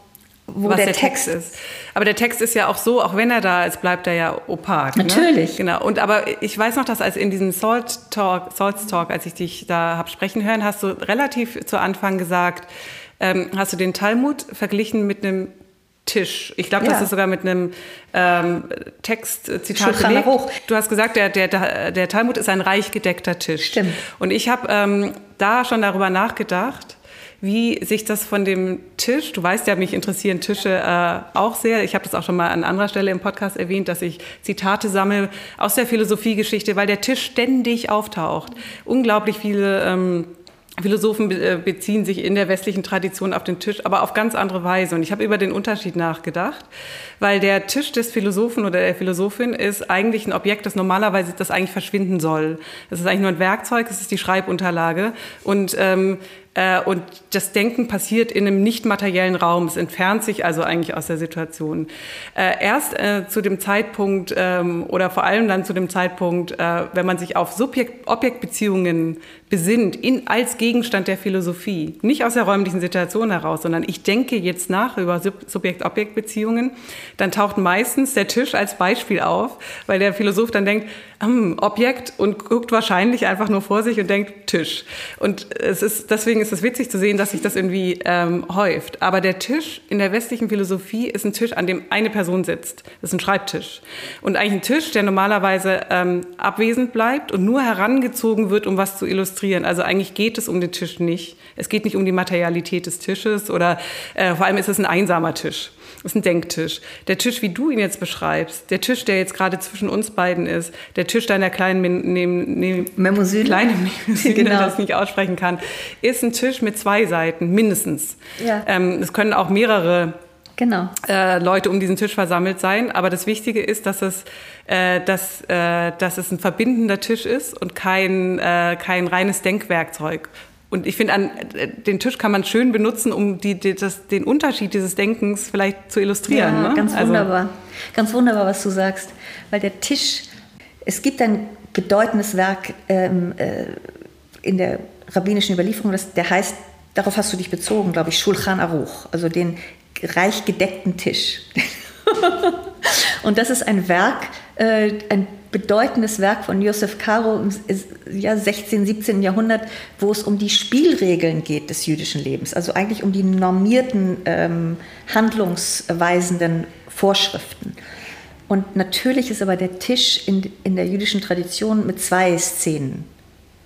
wo Was der, der Text, Text, ist. Aber der Text ist ja auch so, auch wenn er da ist, bleibt er ja opak. Ne? Natürlich. Ne? Genau. Und aber ich weiß noch, dass als in diesem Salt Talk, Salts Talk, als ich dich da habe sprechen hören, hast du relativ zu Anfang gesagt, ähm, hast du den Talmud verglichen mit einem Tisch. Ich glaube, ja. das ist sogar mit einem ähm, Textzitat belegt. Du hast gesagt, der, der, der Talmud ist ein reich gedeckter Tisch. Stimmt. Und ich habe ähm, da schon darüber nachgedacht, wie sich das von dem Tisch, du weißt ja, mich interessieren Tische äh, auch sehr. Ich habe das auch schon mal an anderer Stelle im Podcast erwähnt, dass ich Zitate sammle aus der Philosophiegeschichte, weil der Tisch ständig auftaucht. Unglaublich viele ähm, Philosophen äh, beziehen sich in der westlichen Tradition auf den Tisch, aber auf ganz andere Weise. Und ich habe über den Unterschied nachgedacht, weil der Tisch des Philosophen oder der Philosophin ist eigentlich ein Objekt, das normalerweise das eigentlich verschwinden soll. Das ist eigentlich nur ein Werkzeug, es ist die Schreibunterlage. Und ähm, Äh, und das Denken passiert in einem nicht materiellen Raum. Es entfernt sich also eigentlich aus der Situation. Äh, erst äh, zu dem Zeitpunkt ähm, oder vor allem dann zu dem Zeitpunkt, äh, wenn man sich auf Subjekt-Objekt-Beziehungen besinnt, in, als Gegenstand der Philosophie, nicht aus der räumlichen Situation heraus, sondern ich denke jetzt nach über Subjekt-Objekt-Beziehungen, dann taucht meistens der Tisch als Beispiel auf, weil der Philosoph dann denkt, hm, Objekt und guckt wahrscheinlich einfach nur vor sich und denkt Tisch. Und es ist, deswegen ist es witzig zu sehen, dass sich das irgendwie ähm, häuft. Aber der Tisch in der westlichen Philosophie ist ein Tisch, an dem eine Person sitzt. Das ist ein Schreibtisch. Und eigentlich ein Tisch, der normalerweise ähm, abwesend bleibt und nur herangezogen wird, um was zu illustrieren. Also eigentlich geht es um den Tisch nicht. Es geht nicht um die Materialität des Tisches oder äh, vor allem ist es ein einsamer Tisch. Das ist ein Denktisch. Der Tisch, wie du ihn jetzt beschreibst, der Tisch, der jetzt gerade zwischen uns beiden ist, der Tisch deiner kleinen ne ne Memosyne, kleinen Memosyne genau. das nicht aussprechen kann, ist ein Tisch mit zwei Seiten, mindestens. Ja. Ähm, es können auch mehrere genau. äh, Leute um diesen Tisch versammelt sein. Aber das Wichtige ist, dass es, äh, dass, äh, dass es ein verbindender Tisch ist und kein, äh, kein reines Denkwerkzeug. Und ich finde, an äh, den Tisch kann man schön benutzen, um die, die, das, den Unterschied dieses Denkens vielleicht zu illustrieren. Ja, ne? ganz also wunderbar. Also, ganz wunderbar, was du sagst. Weil der Tisch, es gibt ein bedeutendes Werk ähm, äh, in der rabbinischen Überlieferung, das, der heißt, darauf hast du dich bezogen, glaube ich, Shulchan Aruch, also den reich gedeckten Tisch. Und das ist ein Werk, äh, ein bedeutendes Werk von Josef Caro im ja, 16., 17. Jahrhundert, wo es um die Spielregeln geht des jüdischen Lebens, also eigentlich um die normierten, ähm, handlungsweisenden Vorschriften. Und natürlich ist aber der Tisch in, in der jüdischen Tradition mit zwei Szenen.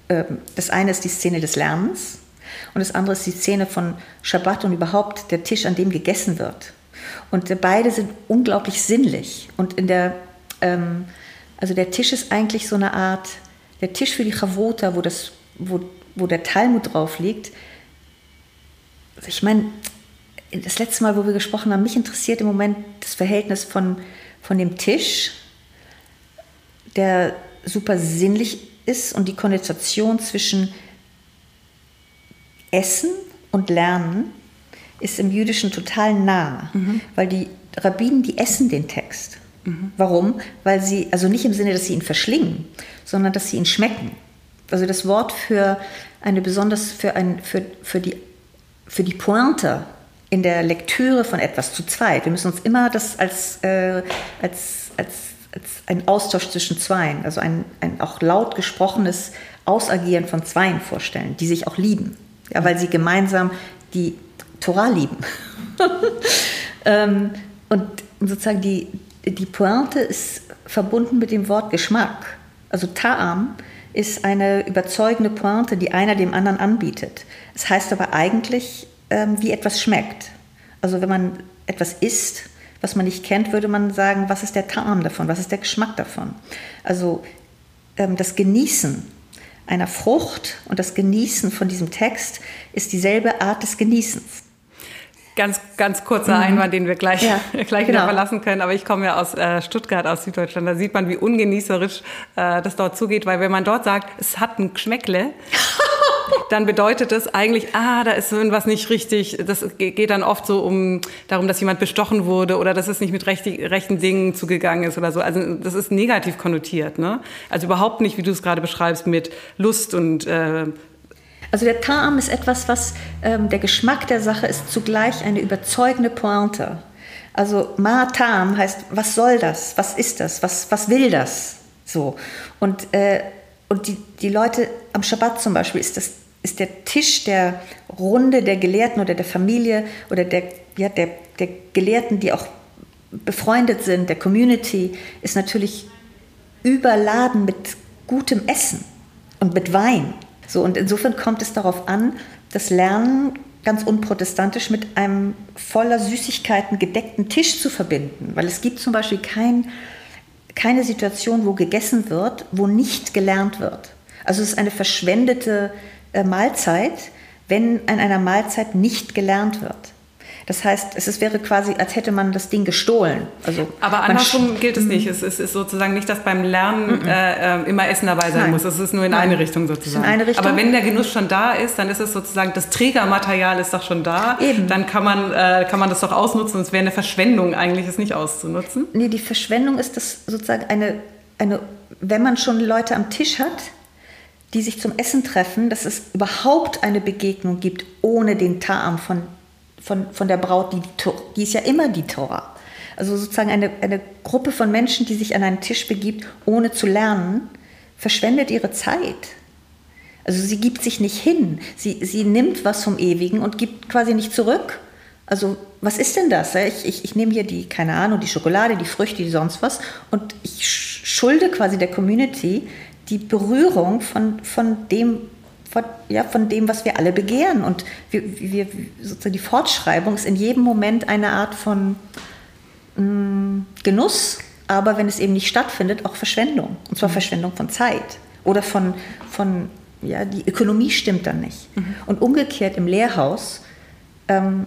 Ähm, das eine ist die Szene des Lernens und das andere ist die Szene von Schabbat und überhaupt der Tisch, an dem gegessen wird. Und beide sind unglaublich sinnlich. Und in der ähm, also der Tisch ist eigentlich so eine Art, der Tisch für die Chavota, wo, das, wo, wo der Talmud drauf liegt. Also ich meine, das letzte Mal, wo wir gesprochen haben, mich interessiert im Moment das Verhältnis von, von dem Tisch, der super sinnlich ist und die Konnotation zwischen Essen und Lernen ist im Jüdischen total nah, mhm. weil die Rabbinen, die essen den Text. Mhm. Warum? Weil sie, also nicht im Sinne, dass sie ihn verschlingen, sondern dass sie ihn schmecken. Also das Wort für eine besonders, für, ein, für, für, die, für die Pointe in der Lektüre von etwas zu zweit. Wir müssen uns immer das als, äh, als, als, als ein Austausch zwischen Zweien, also ein, ein auch laut gesprochenes Ausagieren von Zweien vorstellen, die sich auch lieben, ja, weil sie gemeinsam die Torah lieben. ähm, und sozusagen die, die Pointe ist verbunden mit dem Wort Geschmack. Also Ta'am ist eine überzeugende Pointe, die einer dem anderen anbietet. Es das heißt aber eigentlich, ähm, wie etwas schmeckt. Also wenn man etwas isst, was man nicht kennt, würde man sagen, was ist der Ta'am davon, was ist der Geschmack davon. Also ähm, das Genießen einer Frucht und das Genießen von diesem Text ist dieselbe Art des Genießens. Ganz, ganz kurzer mhm. Einwand, den wir gleich, ja, gleich genau. wieder verlassen können. Aber ich komme ja aus äh, Stuttgart, aus Süddeutschland. Da sieht man, wie ungenießerisch äh, das dort zugeht. Weil wenn man dort sagt, es hat ein Geschmäckle, dann bedeutet es eigentlich, ah, da ist irgendwas nicht richtig. Das geht dann oft so um darum, dass jemand bestochen wurde oder dass es nicht mit rechten, rechten Dingen zugegangen ist oder so. Also das ist negativ konnotiert. Ne? Also überhaupt nicht, wie du es gerade beschreibst, mit Lust und äh, also der Ta'am ist etwas, was ähm, der Geschmack der Sache ist zugleich eine überzeugende Pointe. Also Ma Ta'am heißt, was soll das? Was ist das? Was, was will das? So. Und, äh, und die, die Leute am Schabbat zum Beispiel ist, das, ist der Tisch der Runde der Gelehrten oder der Familie oder der, ja, der, der Gelehrten, die auch befreundet sind, der Community, ist natürlich überladen mit gutem Essen und mit Wein. So, und insofern kommt es darauf an, das Lernen ganz unprotestantisch mit einem voller Süßigkeiten gedeckten Tisch zu verbinden. Weil es gibt zum Beispiel kein, keine Situation, wo gegessen wird, wo nicht gelernt wird. Also es ist eine verschwendete äh, Mahlzeit, wenn an einer Mahlzeit nicht gelernt wird. Das heißt, es wäre quasi, als hätte man das Ding gestohlen. Also Aber andersrum gilt es nicht. Es ist, ist, sozusagen nicht, dass beim Lernen mm äh, immer Essen dabei sein Nein. muss. Es ist nur in Nein. eine Richtung sozusagen. In eine Richtung. Aber wenn der Genuss schon da ist, dann ist es sozusagen, das Trägermaterial ist doch schon da. Eben. Dann kann man, äh, kann man das doch ausnutzen. Es wäre eine Verschwendung eigentlich, es nicht auszunutzen. Nee, die Verschwendung ist das sozusagen eine, eine, wenn man schon Leute am Tisch hat, die sich zum Essen treffen, dass es überhaupt eine Begegnung gibt ohne den Ta'am von von, von der Braut, die, die ist ja immer die Tora. Also sozusagen eine, eine Gruppe von Menschen, die sich an einen Tisch begibt, ohne zu lernen, verschwendet ihre Zeit. Also sie gibt sich nicht hin. Sie, sie nimmt was vom Ewigen und gibt quasi nicht zurück. Also was ist denn das? Ich, ich, ich nehme hier die, keine Ahnung, die Schokolade, die Früchte, die sonst was und ich schulde quasi der Community die Berührung von, von dem, von, ja, von dem, was wir alle begehren. Und wir, wir, sozusagen die Fortschreibung ist in jedem Moment eine Art von mh, mm, Genuss, aber wenn es eben nicht stattfindet, auch Verschwendung. Und zwar mhm. Verschwendung von Zeit oder von, von ja, die Ökonomie stimmt dann nicht. Mhm. Und umgekehrt im Lehrhaus ähm,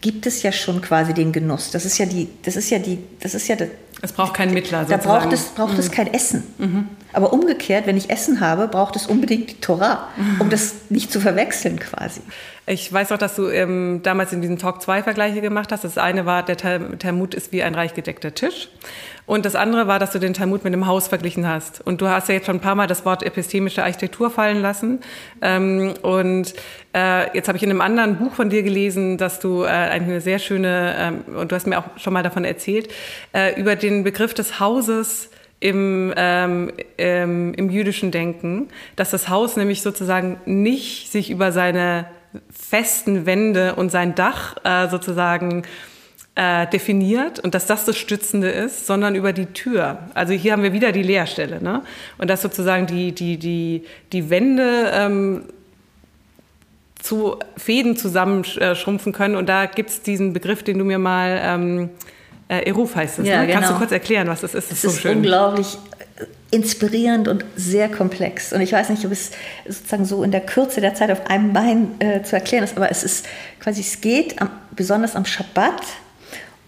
gibt es ja schon quasi den Genuss. Das ist ja die, das ist ja die, das ist ja das, es braucht keinen Mittler. Sozusagen. Da braucht es, braucht mhm. es kein Essen. Mhm. Aber umgekehrt, wenn ich Essen habe, braucht es unbedingt die Torah, um mhm. das nicht zu verwechseln quasi. Ich weiß auch, dass du ähm, damals in diesem Talk zwei Vergleiche gemacht hast. Das eine war, der Talmud ist wie ein reich gedeckter Tisch. Und das andere war, dass du den Talmud mit einem Haus verglichen hast. Und du hast ja jetzt schon ein paar Mal das Wort epistemische Architektur fallen lassen. Ähm, und äh, jetzt habe ich in einem anderen Buch von dir gelesen, dass du äh, eine sehr schöne, ähm, und du hast mir auch schon mal davon erzählt, äh, über den Begriff des Hauses im, ähm, ähm, im jüdischen Denken, dass das Haus nämlich sozusagen nicht sich über seine festen Wände und sein Dach äh, sozusagen äh, definiert und dass das das Stützende ist, sondern über die Tür. Also hier haben wir wieder die Leerstelle. Ne? Und dass sozusagen die, die, die, die Wände ähm, zu Fäden zusammenschrumpfen können. Und da gibt es diesen Begriff, den du mir mal... Ähm, äh, Eruf heißt es. Ja, ne? genau. Kannst du kurz erklären, was das ist? Das, das ist, so unglaublich inspirierend und sehr komplex. Und ich weiß nicht, ob es sozusagen so in der Kürze der Zeit auf einem Bein äh, zu erklären ist, aber es ist quasi, es geht am, besonders am Schabbat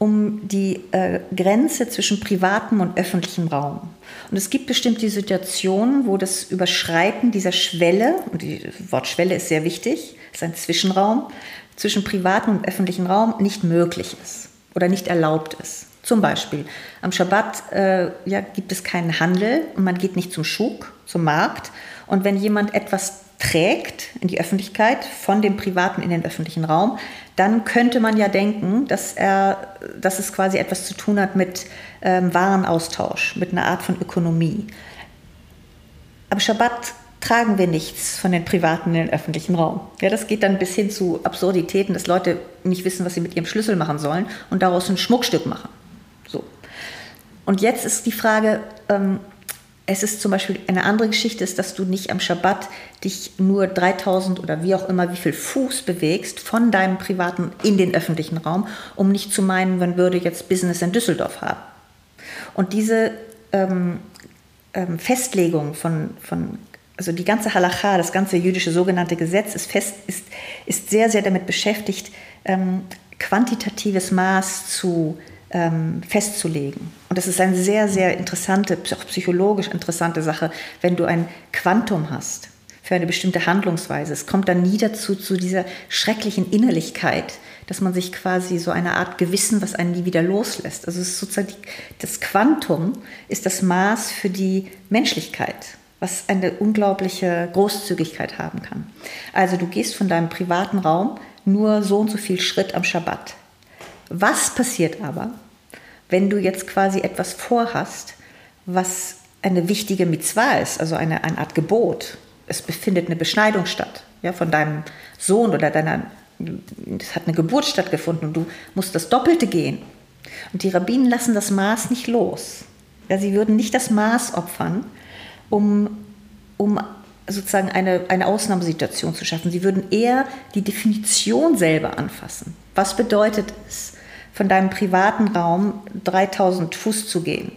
um die äh, Grenze zwischen privatem und öffentlichem Raum. Und es gibt bestimmte Situationen, wo das Überschreiten dieser Schwelle, und das Wort Schwelle ist sehr wichtig, ist ein Zwischenraum, zwischen privatem und öffentlichem Raum nicht möglich ist oder nicht erlaubt ist. Zum Beispiel am Schabbat äh, ja, gibt es keinen Handel und man geht nicht zum Schuk, zum Markt. Und wenn jemand etwas trägt in die Öffentlichkeit, von dem privaten in den öffentlichen Raum, dann könnte man ja denken, dass, er, dass es quasi etwas zu tun hat mit ähm, Warenaustausch, mit einer Art von Ökonomie. Am Schabbat tragen wir nichts von den privaten in den öffentlichen Raum. Ja, das geht dann bis hin zu Absurditäten, dass Leute nicht wissen, was sie mit ihrem Schlüssel machen sollen und daraus ein Schmuckstück machen. So. Und jetzt ist die Frage, ähm, es ist zum Beispiel eine andere Geschichte, ist, dass du nicht am Schabbat dich nur 3000 oder wie auch immer, wie viel Fuß bewegst von deinem privaten in den öffentlichen Raum, um nicht zu meinen, man würde jetzt Business in Düsseldorf haben. Und diese ähm, ähm, Festlegung von, von also die ganze Halacha, das ganze jüdische sogenannte Gesetz ist, fest, ist, ist sehr, sehr damit beschäftigt, ähm, quantitatives Maß zu ähm, festzulegen. Und das ist eine sehr, sehr interessante, auch psychologisch interessante Sache, wenn du ein Quantum hast für eine bestimmte Handlungsweise. Es kommt dann nie dazu, zu dieser schrecklichen Innerlichkeit, dass man sich quasi so eine Art Gewissen, was einen nie wieder loslässt. Also es ist sozusagen die, das Quantum ist das Maß für die Menschlichkeit was eine unglaubliche Großzügigkeit haben kann. Also du gehst von deinem privaten Raum nur so und so viel Schritt am Schabbat. Was passiert aber, wenn du jetzt quasi etwas vorhast, was eine wichtige Mitzvah ist, also eine, eine Art Gebot? Es befindet eine Beschneidung statt, ja, von deinem Sohn oder deiner, es hat eine Geburt stattgefunden und du musst das Doppelte gehen. Und die Rabbinen lassen das Maß nicht los. Ja, sie würden nicht das Maß opfern, um, um sozusagen eine, eine Ausnahmesituation zu schaffen. Sie würden eher die Definition selber anfassen. Was bedeutet es, von deinem privaten Raum 3000 Fuß zu gehen?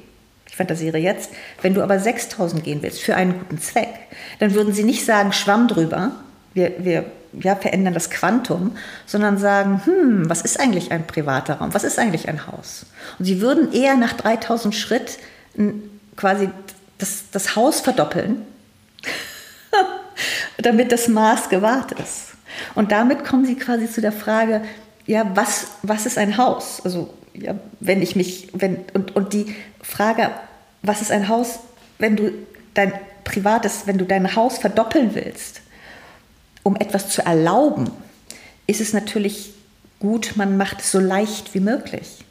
Ich fantasiere jetzt, wenn du aber 6000 gehen willst für einen guten Zweck, dann würden sie nicht sagen, schwamm drüber, wir, wir ja, verändern das Quantum, sondern sagen, hm, was ist eigentlich ein privater Raum? Was ist eigentlich ein Haus? Und sie würden eher nach 3000 Schritt quasi das, das Haus verdoppeln, damit das Maß gewahrt ist. Und damit kommen sie quasi zu der Frage, ja, was, was ist ein Haus? Also, ja, wenn ich mich, wenn, und, und die Frage, was ist ein Haus, wenn du dein privates, wenn du dein Haus verdoppeln willst, um etwas zu erlauben, ist es natürlich gut, man macht es so leicht wie möglich.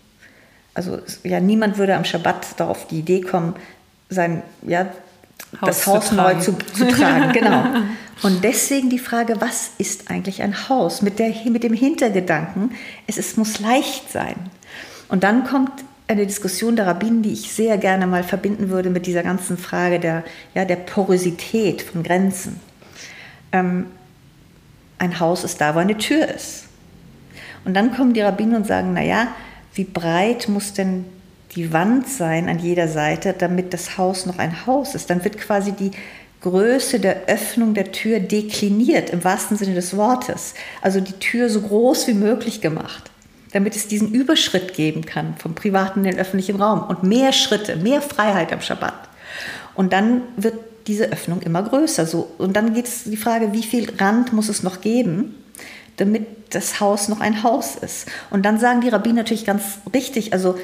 Also ja, niemand würde am Schabbat darauf die Idee kommen, sein, ja, Haus das Haus zu neu zu, zu, tragen. Genau. Und deswegen die Frage, was ist eigentlich ein Haus? Mit, der, mit dem Hintergedanken, es, es muss leicht sein. Und dann kommt eine Diskussion der Rabbinen, die ich sehr gerne mal verbinden würde mit dieser ganzen Frage der, ja, der Porosität von Grenzen. Ähm, ein Haus ist da, wo eine Tür ist. Und dann kommen die Rabbinen und sagen, naja, wie breit muss denn die Wand sein an jeder Seite, damit das Haus noch ein Haus ist? Dann wird quasi die Größe der Öffnung der Tür dekliniert, im wahrsten Sinne des Wortes. Also die Tür so groß wie möglich gemacht damit es diesen Überschritt geben kann vom privaten in den öffentlichen Raum und mehr Schritte, mehr Freiheit am Schabbat. Und dann wird diese Öffnung immer größer. So. Und dann geht es die Frage, wie viel Rand muss es noch geben, damit das Haus noch ein Haus ist. Und dann sagen die Rabbiner natürlich ganz richtig, also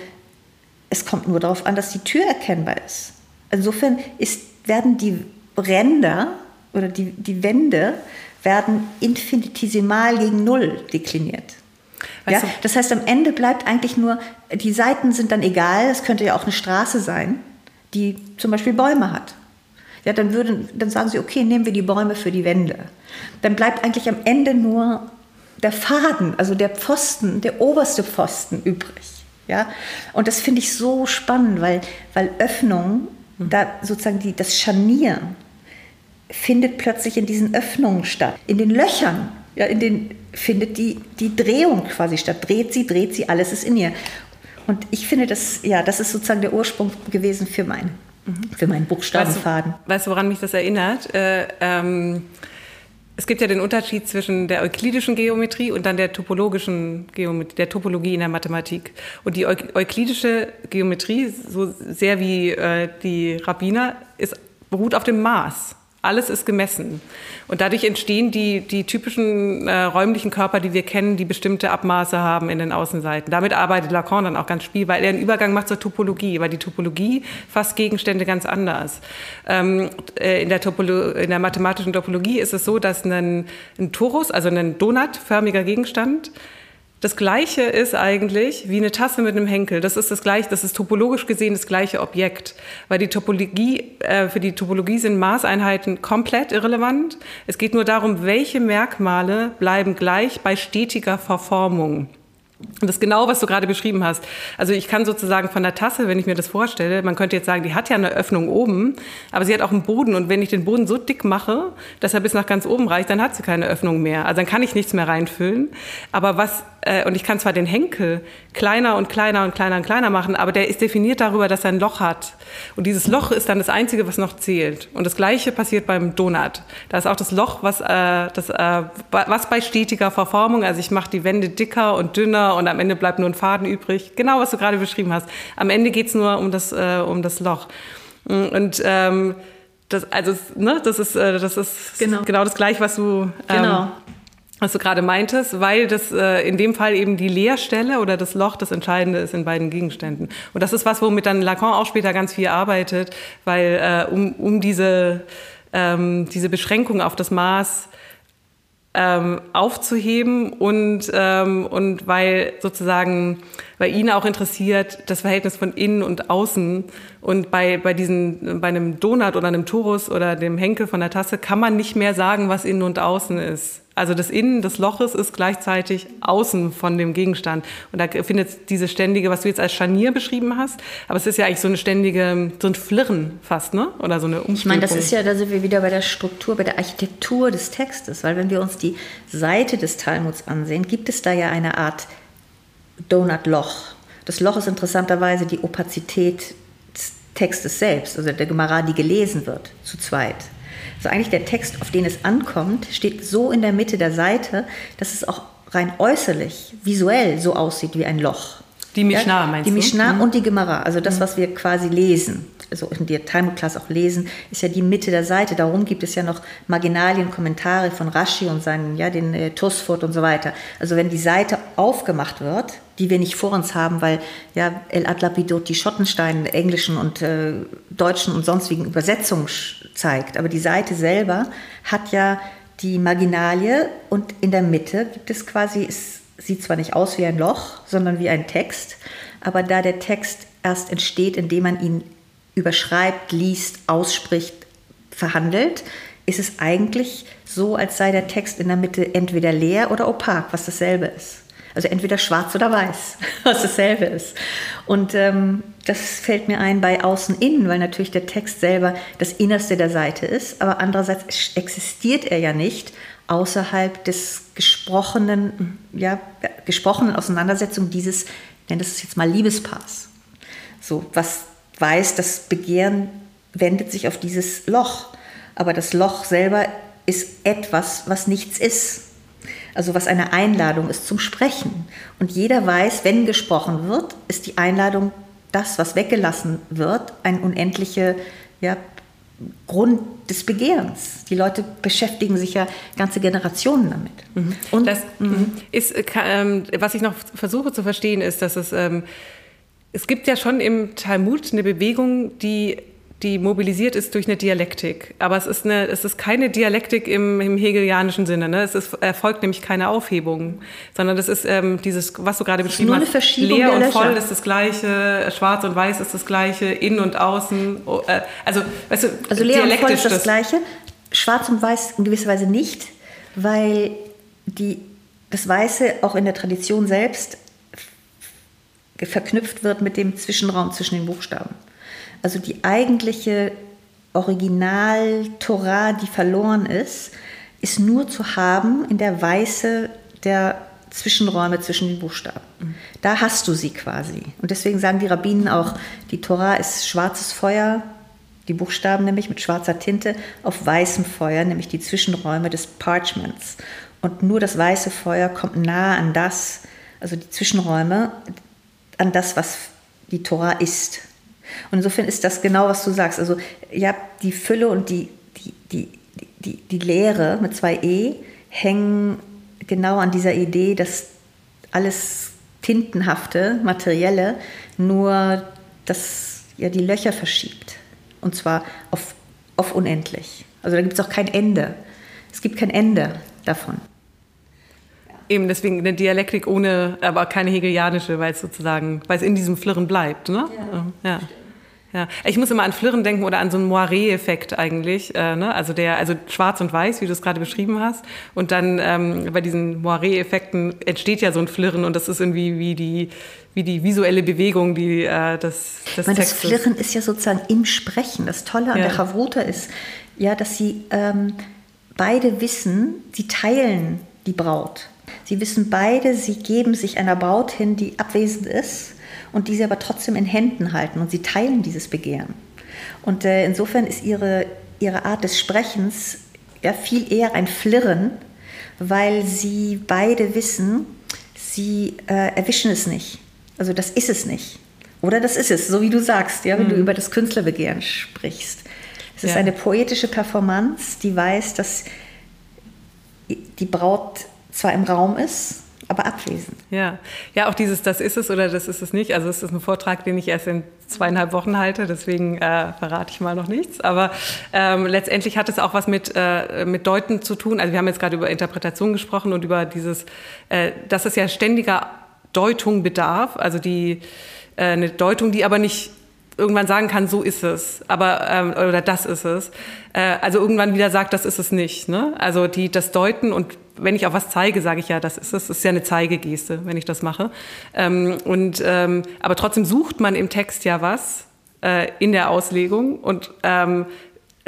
es kommt nur darauf an, dass die Tür erkennbar ist. Insofern ist, werden die Ränder oder die, die Wände werden infinitesimal gegen Null dekliniert. Ja? Das heißt, am Ende bleibt eigentlich nur, die Seiten sind dann egal, es könnte ja auch eine Straße sein, die zum Beispiel Bäume hat. Ja, dann, würden, dann sagen sie, okay, nehmen wir die Bäume für die Wände. Dann bleibt eigentlich am Ende nur der Faden, also der Pfosten, der oberste Pfosten übrig. Ja? Und das finde ich so spannend, weil, weil Öffnung, mhm. da sozusagen die, das Scharnier findet plötzlich in diesen Öffnungen statt, in den Löchern ja, in den findet die, die Drehung quasi statt. Dreht sie, dreht sie, alles ist in ihr. Und ich finde, das, ja, das ist sozusagen der Ursprung gewesen für, mein, für meinen Buchstabenfaden. Weißt du, weißt du, woran mich das erinnert? Äh, ähm, es gibt ja den Unterschied zwischen der euklidischen Geometrie und dann der topologischen Geometrie, der Topologie in der Mathematik. Und die euklidische Geometrie, so sehr wie äh, die Rabbiner, ist, beruht auf dem Maß. Alles ist gemessen. Und dadurch entstehen die, die typischen äh, räumlichen Körper, die wir kennen, die bestimmte Abmaße haben in den Außenseiten. Damit arbeitet Lacan dann auch ganz spiel, weil er einen Übergang macht zur Topologie, weil die Topologie fasst Gegenstände ganz anders. Ähm, äh, in, der Topolo in der mathematischen Topologie ist es so, dass ein, ein Torus, also ein donutförmiger Gegenstand, das Gleiche ist eigentlich wie eine Tasse mit einem Henkel. Das ist das gleiche, das ist topologisch gesehen das gleiche Objekt, weil die Topologie äh, für die Topologie sind Maßeinheiten komplett irrelevant. Es geht nur darum, welche Merkmale bleiben gleich bei stetiger Verformung. Und das ist genau, was du gerade beschrieben hast. Also ich kann sozusagen von der Tasse, wenn ich mir das vorstelle, man könnte jetzt sagen, die hat ja eine Öffnung oben, aber sie hat auch einen Boden. Und wenn ich den Boden so dick mache, dass er bis nach ganz oben reicht, dann hat sie keine Öffnung mehr. Also dann kann ich nichts mehr reinfüllen. Aber was äh, und ich kann zwar den Henkel kleiner und kleiner und kleiner und kleiner machen, aber der ist definiert darüber, dass er ein Loch hat. Und dieses Loch ist dann das Einzige, was noch zählt. Und das Gleiche passiert beim Donut. Da ist auch das Loch, was, äh, das, äh, was bei stetiger Verformung, also ich mache die Wände dicker und dünner und am Ende bleibt nur ein Faden übrig. Genau, was du gerade beschrieben hast. Am Ende geht's nur um das, äh, um das Loch. Und ähm, das, also, ne, das ist, äh, das ist genau. genau das Gleiche, was du ähm, genau was du gerade meintest, weil das äh, in dem Fall eben die Leerstelle oder das Loch das Entscheidende ist in beiden Gegenständen. Und das ist was, womit dann Lacan auch später ganz viel arbeitet, weil äh, um, um diese, ähm, diese Beschränkung auf das Maß ähm, aufzuheben und, ähm, und weil sozusagen bei Ihnen auch interessiert das Verhältnis von innen und außen und bei, bei diesen, bei einem Donut oder einem Torus oder dem Henkel von der Tasse kann man nicht mehr sagen, was innen und außen ist. Also das Innen des Loches ist gleichzeitig außen von dem Gegenstand. Und da findet diese ständige, was du jetzt als Scharnier beschrieben hast, aber es ist ja eigentlich so eine ständige, so ein Flirren fast, ne? Oder so eine Umstülpung. Ich meine, das ist ja, da sind wir wieder bei der Struktur, bei der Architektur des Textes, weil wenn wir uns die Seite des Talmuds ansehen, gibt es da ja eine Art Donut-Loch. Das Loch ist interessanterweise die Opazität des Textes selbst, also der Gemara, die gelesen wird, zu zweit. Also eigentlich der Text, auf den es ankommt, steht so in der Mitte der Seite, dass es auch rein äußerlich, visuell so aussieht wie ein Loch. Die Mishnah meinst die du? Die Mishnah mhm. und die Gemara, also das, mhm. was wir quasi lesen, also in der Talmud-Class auch lesen, ist ja die Mitte der Seite. Darum gibt es ja noch Marginalien, Kommentare von Rashi und seinen, ja, den äh, Tosfot und so weiter. Also wenn die Seite aufgemacht wird, die wir nicht vor uns haben, weil ja El Atlapidot die Schottenstein englischen und äh, deutschen und sonstigen Übersetzungen zeigt. Aber die Seite selber hat ja die Marginalie und in der Mitte gibt es quasi, es sieht zwar nicht aus wie ein Loch, sondern wie ein Text, aber da der Text erst entsteht, indem man ihn überschreibt, liest, ausspricht, verhandelt, ist es eigentlich so, als sei der Text in der Mitte entweder leer oder opak, was dasselbe ist. Also entweder schwarz oder weiß, was dasselbe ist. Und ähm, das fällt mir ein bei Außen-Innen, weil natürlich der Text selber das Innerste der Seite ist, aber andererseits existiert er ja nicht außerhalb des gesprochenen, ja, gesprochenen Auseinandersetzung dieses, nenne das jetzt mal Liebespaars. So, was weiß, das Begehren wendet sich auf dieses Loch, aber das Loch selber ist etwas, was nichts ist also was eine Einladung ist zum Sprechen. Und jeder weiß, wenn gesprochen wird, ist die Einladung das, was weggelassen wird, ein unendlicher ja, Grund des Begehrens. Die Leute beschäftigen sich ja ganze Generationen damit. Mhm. Und das mhm. ist, äh, was ich noch versuche zu verstehen, ist, dass es ähm, es gibt ja schon im Talmud eine Bewegung, die die mobilisiert ist durch eine Dialektik. Aber es ist, eine, es ist keine Dialektik im, im hegelianischen Sinne. Ne? Es ist, erfolgt nämlich keine Aufhebung, sondern das ist ähm, dieses, was du gerade beschrieben hast. Leer und voll ist das Gleiche, schwarz und weiß ist das Gleiche, innen und außen. Oh, äh, also, weißt du, also leer und voll ist das, das Gleiche, schwarz und weiß in gewisser Weise nicht, weil die, das Weiße auch in der Tradition selbst verknüpft wird mit dem Zwischenraum zwischen den Buchstaben. Also die eigentliche Original-Torah, die verloren ist, ist nur zu haben in der Weiße der Zwischenräume zwischen den Buchstaben. Da hast du sie quasi. Und deswegen sagen die Rabbinen auch, die Torah ist schwarzes Feuer, die Buchstaben nämlich mit schwarzer Tinte auf weißem Feuer, nämlich die Zwischenräume des Parchments. Und nur das weiße Feuer kommt nahe an das, also die Zwischenräume, an das, was die Torah ist. Und insofern ist das genau, was du sagst. Also ja, die Fülle und die, die, die, die, die Lehre mit zwei E hängen genau an dieser Idee, dass alles tintenhafte, materielle nur das, ja, die Löcher verschiebt. Und zwar auf, auf unendlich. Also da gibt es auch kein Ende. Es gibt kein Ende davon. Eben, deswegen eine Dialektik ohne, aber keine hegelianische, weil es sozusagen, weil es in diesem Flirren bleibt. Ne? Ja. ja. Ja, ich muss immer an Flirren denken oder an so einen Moiré-Effekt eigentlich. Äh, ne? Also der, also schwarz und weiß, wie du es gerade beschrieben hast. Und dann ähm, bei diesen Moiré-Effekten entsteht ja so ein Flirren und das ist irgendwie wie die, wie die visuelle Bewegung, die äh, das, das ich meine, Das Flirren ist ja sozusagen im Sprechen. Das Tolle an ja. der Chavruta ist, ja, dass sie ähm, beide wissen, sie teilen die Braut. Sie wissen beide, sie geben sich einer Braut hin, die abwesend ist und die sie aber trotzdem in Händen halten und sie teilen dieses Begehren. Und äh, insofern ist ihre, ihre Art des Sprechens ja viel eher ein Flirren, weil sie beide wissen, sie äh, erwischen es nicht. Also das ist es nicht. Oder das ist es, so wie du sagst, ja, wenn mhm. du über das Künstlerbegehren sprichst. Es ist ja. eine poetische Performance, die weiß, dass die Braut zwar im Raum ist, aber abwesend. Ja, ja, auch dieses Das ist es oder das ist es nicht. Also es ist ein Vortrag, den ich erst in zweieinhalb Wochen halte, deswegen äh, verrate ich mal noch nichts. Aber ähm, letztendlich hat es auch was mit, äh, mit Deuten zu tun. Also wir haben jetzt gerade über Interpretation gesprochen und über dieses, äh, dass es ja ständiger Deutung bedarf. Also die äh, eine Deutung, die aber nicht irgendwann sagen kann, so ist es, aber ähm, oder das ist es. Äh, also irgendwann wieder sagt, das ist es nicht. Ne? Also die das Deuten und wenn ich auf was zeige, sage ich ja, das ist es. Das ist ja eine Zeigegeste, wenn ich das mache. Ähm, und ähm, aber trotzdem sucht man im Text ja was äh, in der Auslegung und ähm,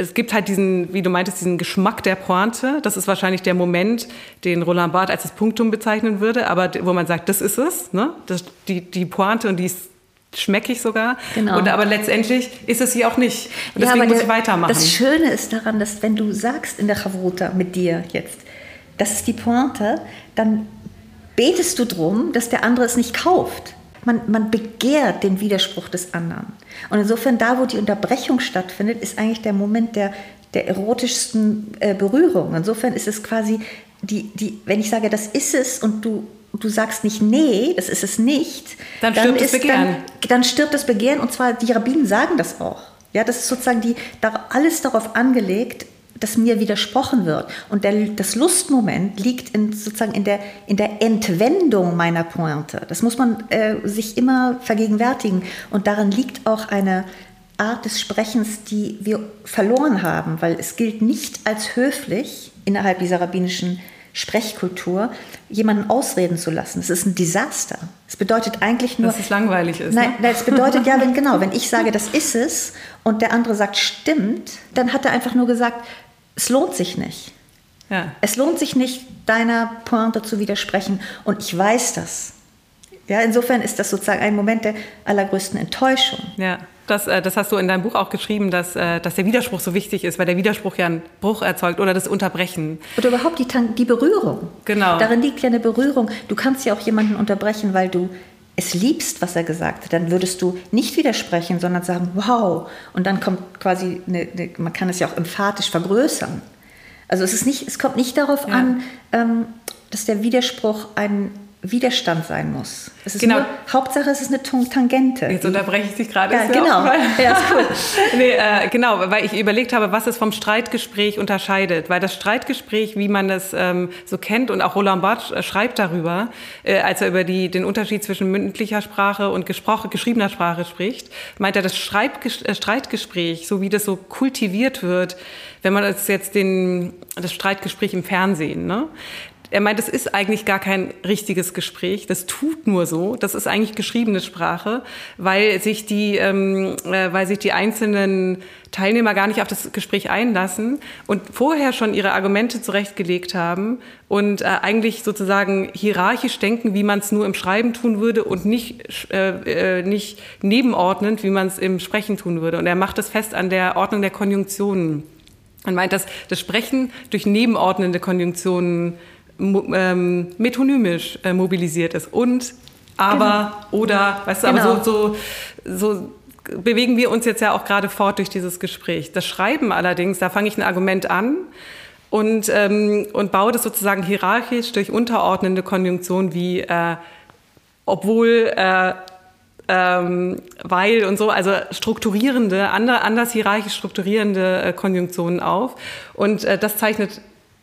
es gibt halt diesen, wie du meintest, diesen Geschmack der Pointe. Das ist wahrscheinlich der Moment, den Roland Barth als das Punktum bezeichnen würde, aber wo man sagt, das ist es, ne? Das, die, die Pointe und die ist schmeckig sogar. Genau. Und aber letztendlich ist es sie auch nicht. Und deswegen ja, muss der, ich weitermachen. Das Schöne ist daran, dass wenn du sagst in der Chavruta mit dir jetzt, das ist die Pointe, dann betest du drum, dass der andere es nicht kauft. Man, man begehrt den Widerspruch des anderen. Und insofern, da wo die Unterbrechung stattfindet, ist eigentlich der Moment der, der erotischsten äh, Berührung. Insofern ist es quasi, die, die, wenn ich sage, das ist es und du du sagst nicht, nee, das ist es nicht, dann stirbt dann das Begehren. Dann, dann, stirbt das Begehren und zwar die Rabbinen sagen das auch. Ja, das ist sozusagen die, alles darauf angelegt, dass mir widersprochen wird. Und der, das Lustmoment liegt in, sozusagen in der, in der Entwendung meiner Pointe. Das muss man äh, sich immer vergegenwärtigen. Und darin liegt auch eine Art des Sprechens, die wir verloren haben, weil es gilt nicht als höflich innerhalb dieser rabbinischen Sprechkultur, jemanden ausreden zu lassen. Das ist ein Desaster. Es bedeutet eigentlich nur. Dass es langweilig ist. Nein, ne? es bedeutet ja, wenn, genau, wenn ich sage, das ist es und der andere sagt, stimmt, dann hat er einfach nur gesagt, es lohnt sich nicht. Ja. Es lohnt sich nicht, deiner Pointe zu widersprechen. Und ich weiß das. Ja, insofern ist das sozusagen ein Moment der allergrößten Enttäuschung. Ja. Das, äh, das hast du in deinem Buch auch geschrieben, dass, äh, dass der Widerspruch so wichtig ist, weil der Widerspruch ja einen Bruch erzeugt oder das Unterbrechen. Oder überhaupt die, die Berührung. Genau. Darin liegt ja eine Berührung. Du kannst ja auch jemanden unterbrechen, weil du es liebst, was er gesagt hat, dann würdest du nicht widersprechen, sondern sagen, wow. Und dann kommt quasi, eine, eine, man kann es ja auch emphatisch vergrößern. Also es, ist nicht, es kommt nicht darauf ja. an, ähm, dass der Widerspruch ein Widerstand sein muss. Es ist genau. Nur, Hauptsache, es ist eine Tangente. Jetzt unterbreche ich dich gerade. Ja, genau. Ja, ist cool. nee, äh, genau, weil ich überlegt habe, was es vom Streitgespräch unterscheidet. Weil das Streitgespräch, wie man das ähm, so kennt, und auch Roland Barthes äh, schreibt darüber, äh, als er über die, den Unterschied zwischen mündlicher Sprache und geschriebener Sprache spricht, meint er, das Schreibges äh, Streitgespräch, so wie das so kultiviert wird, wenn man jetzt den, das Streitgespräch im Fernsehen, ne? Er meint, es ist eigentlich gar kein richtiges Gespräch. Das tut nur so. Das ist eigentlich geschriebene Sprache, weil sich die, ähm, äh, weil sich die einzelnen Teilnehmer gar nicht auf das Gespräch einlassen und vorher schon ihre Argumente zurechtgelegt haben und äh, eigentlich sozusagen hierarchisch denken, wie man es nur im Schreiben tun würde und nicht, äh, äh, nicht nebenordnend, wie man es im Sprechen tun würde. Und er macht das fest an der Ordnung der Konjunktionen. Man meint, dass das Sprechen durch nebenordnende Konjunktionen ähm, metonymisch äh, mobilisiert ist. Und, aber, genau. oder, weißt du, genau. aber so, so, so bewegen wir uns jetzt ja auch gerade fort durch dieses Gespräch. Das Schreiben allerdings, da fange ich ein Argument an und, ähm, und baue das sozusagen hierarchisch durch unterordnende Konjunktionen wie äh, obwohl, äh, ähm, weil und so, also strukturierende, andere, anders hierarchisch strukturierende äh, Konjunktionen auf. Und äh, das zeichnet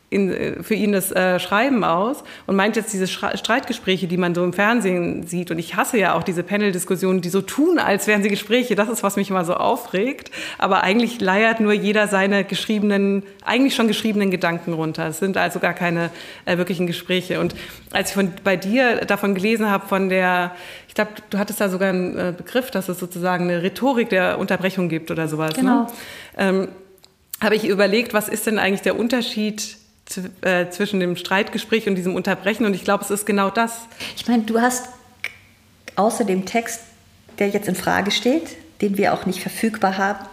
in, äh, für ihn das äh, Schreiben aus und meint jetzt diese Streitgespräche, die man so im Fernsehen sieht. Und ich hasse ja auch diese Panel-Diskussionen, die so tun, als wären sie Gespräche. Das ist, was mich immer so aufregt. Aber eigentlich leiert nur jeder seine geschriebenen, eigentlich schon geschriebenen Gedanken runter. Es sind also gar keine äh, wirklichen Gespräche. Und als ich von, bei dir davon gelesen habe, von der, ich glaube, du hattest da sogar einen äh, Begriff, dass es sozusagen eine Rhetorik der Unterbrechung gibt oder sowas. Ne? Genau. Ne? Ähm, habe ich überlegt, was ist denn eigentlich der Unterschied äh, zwischen dem Streitgespräch und diesem Unterbrechen. Und ich glaube, es ist genau das. Ich meine, du hast außer dem Text, der jetzt in Frage steht, den wir auch nicht verfügbar haben,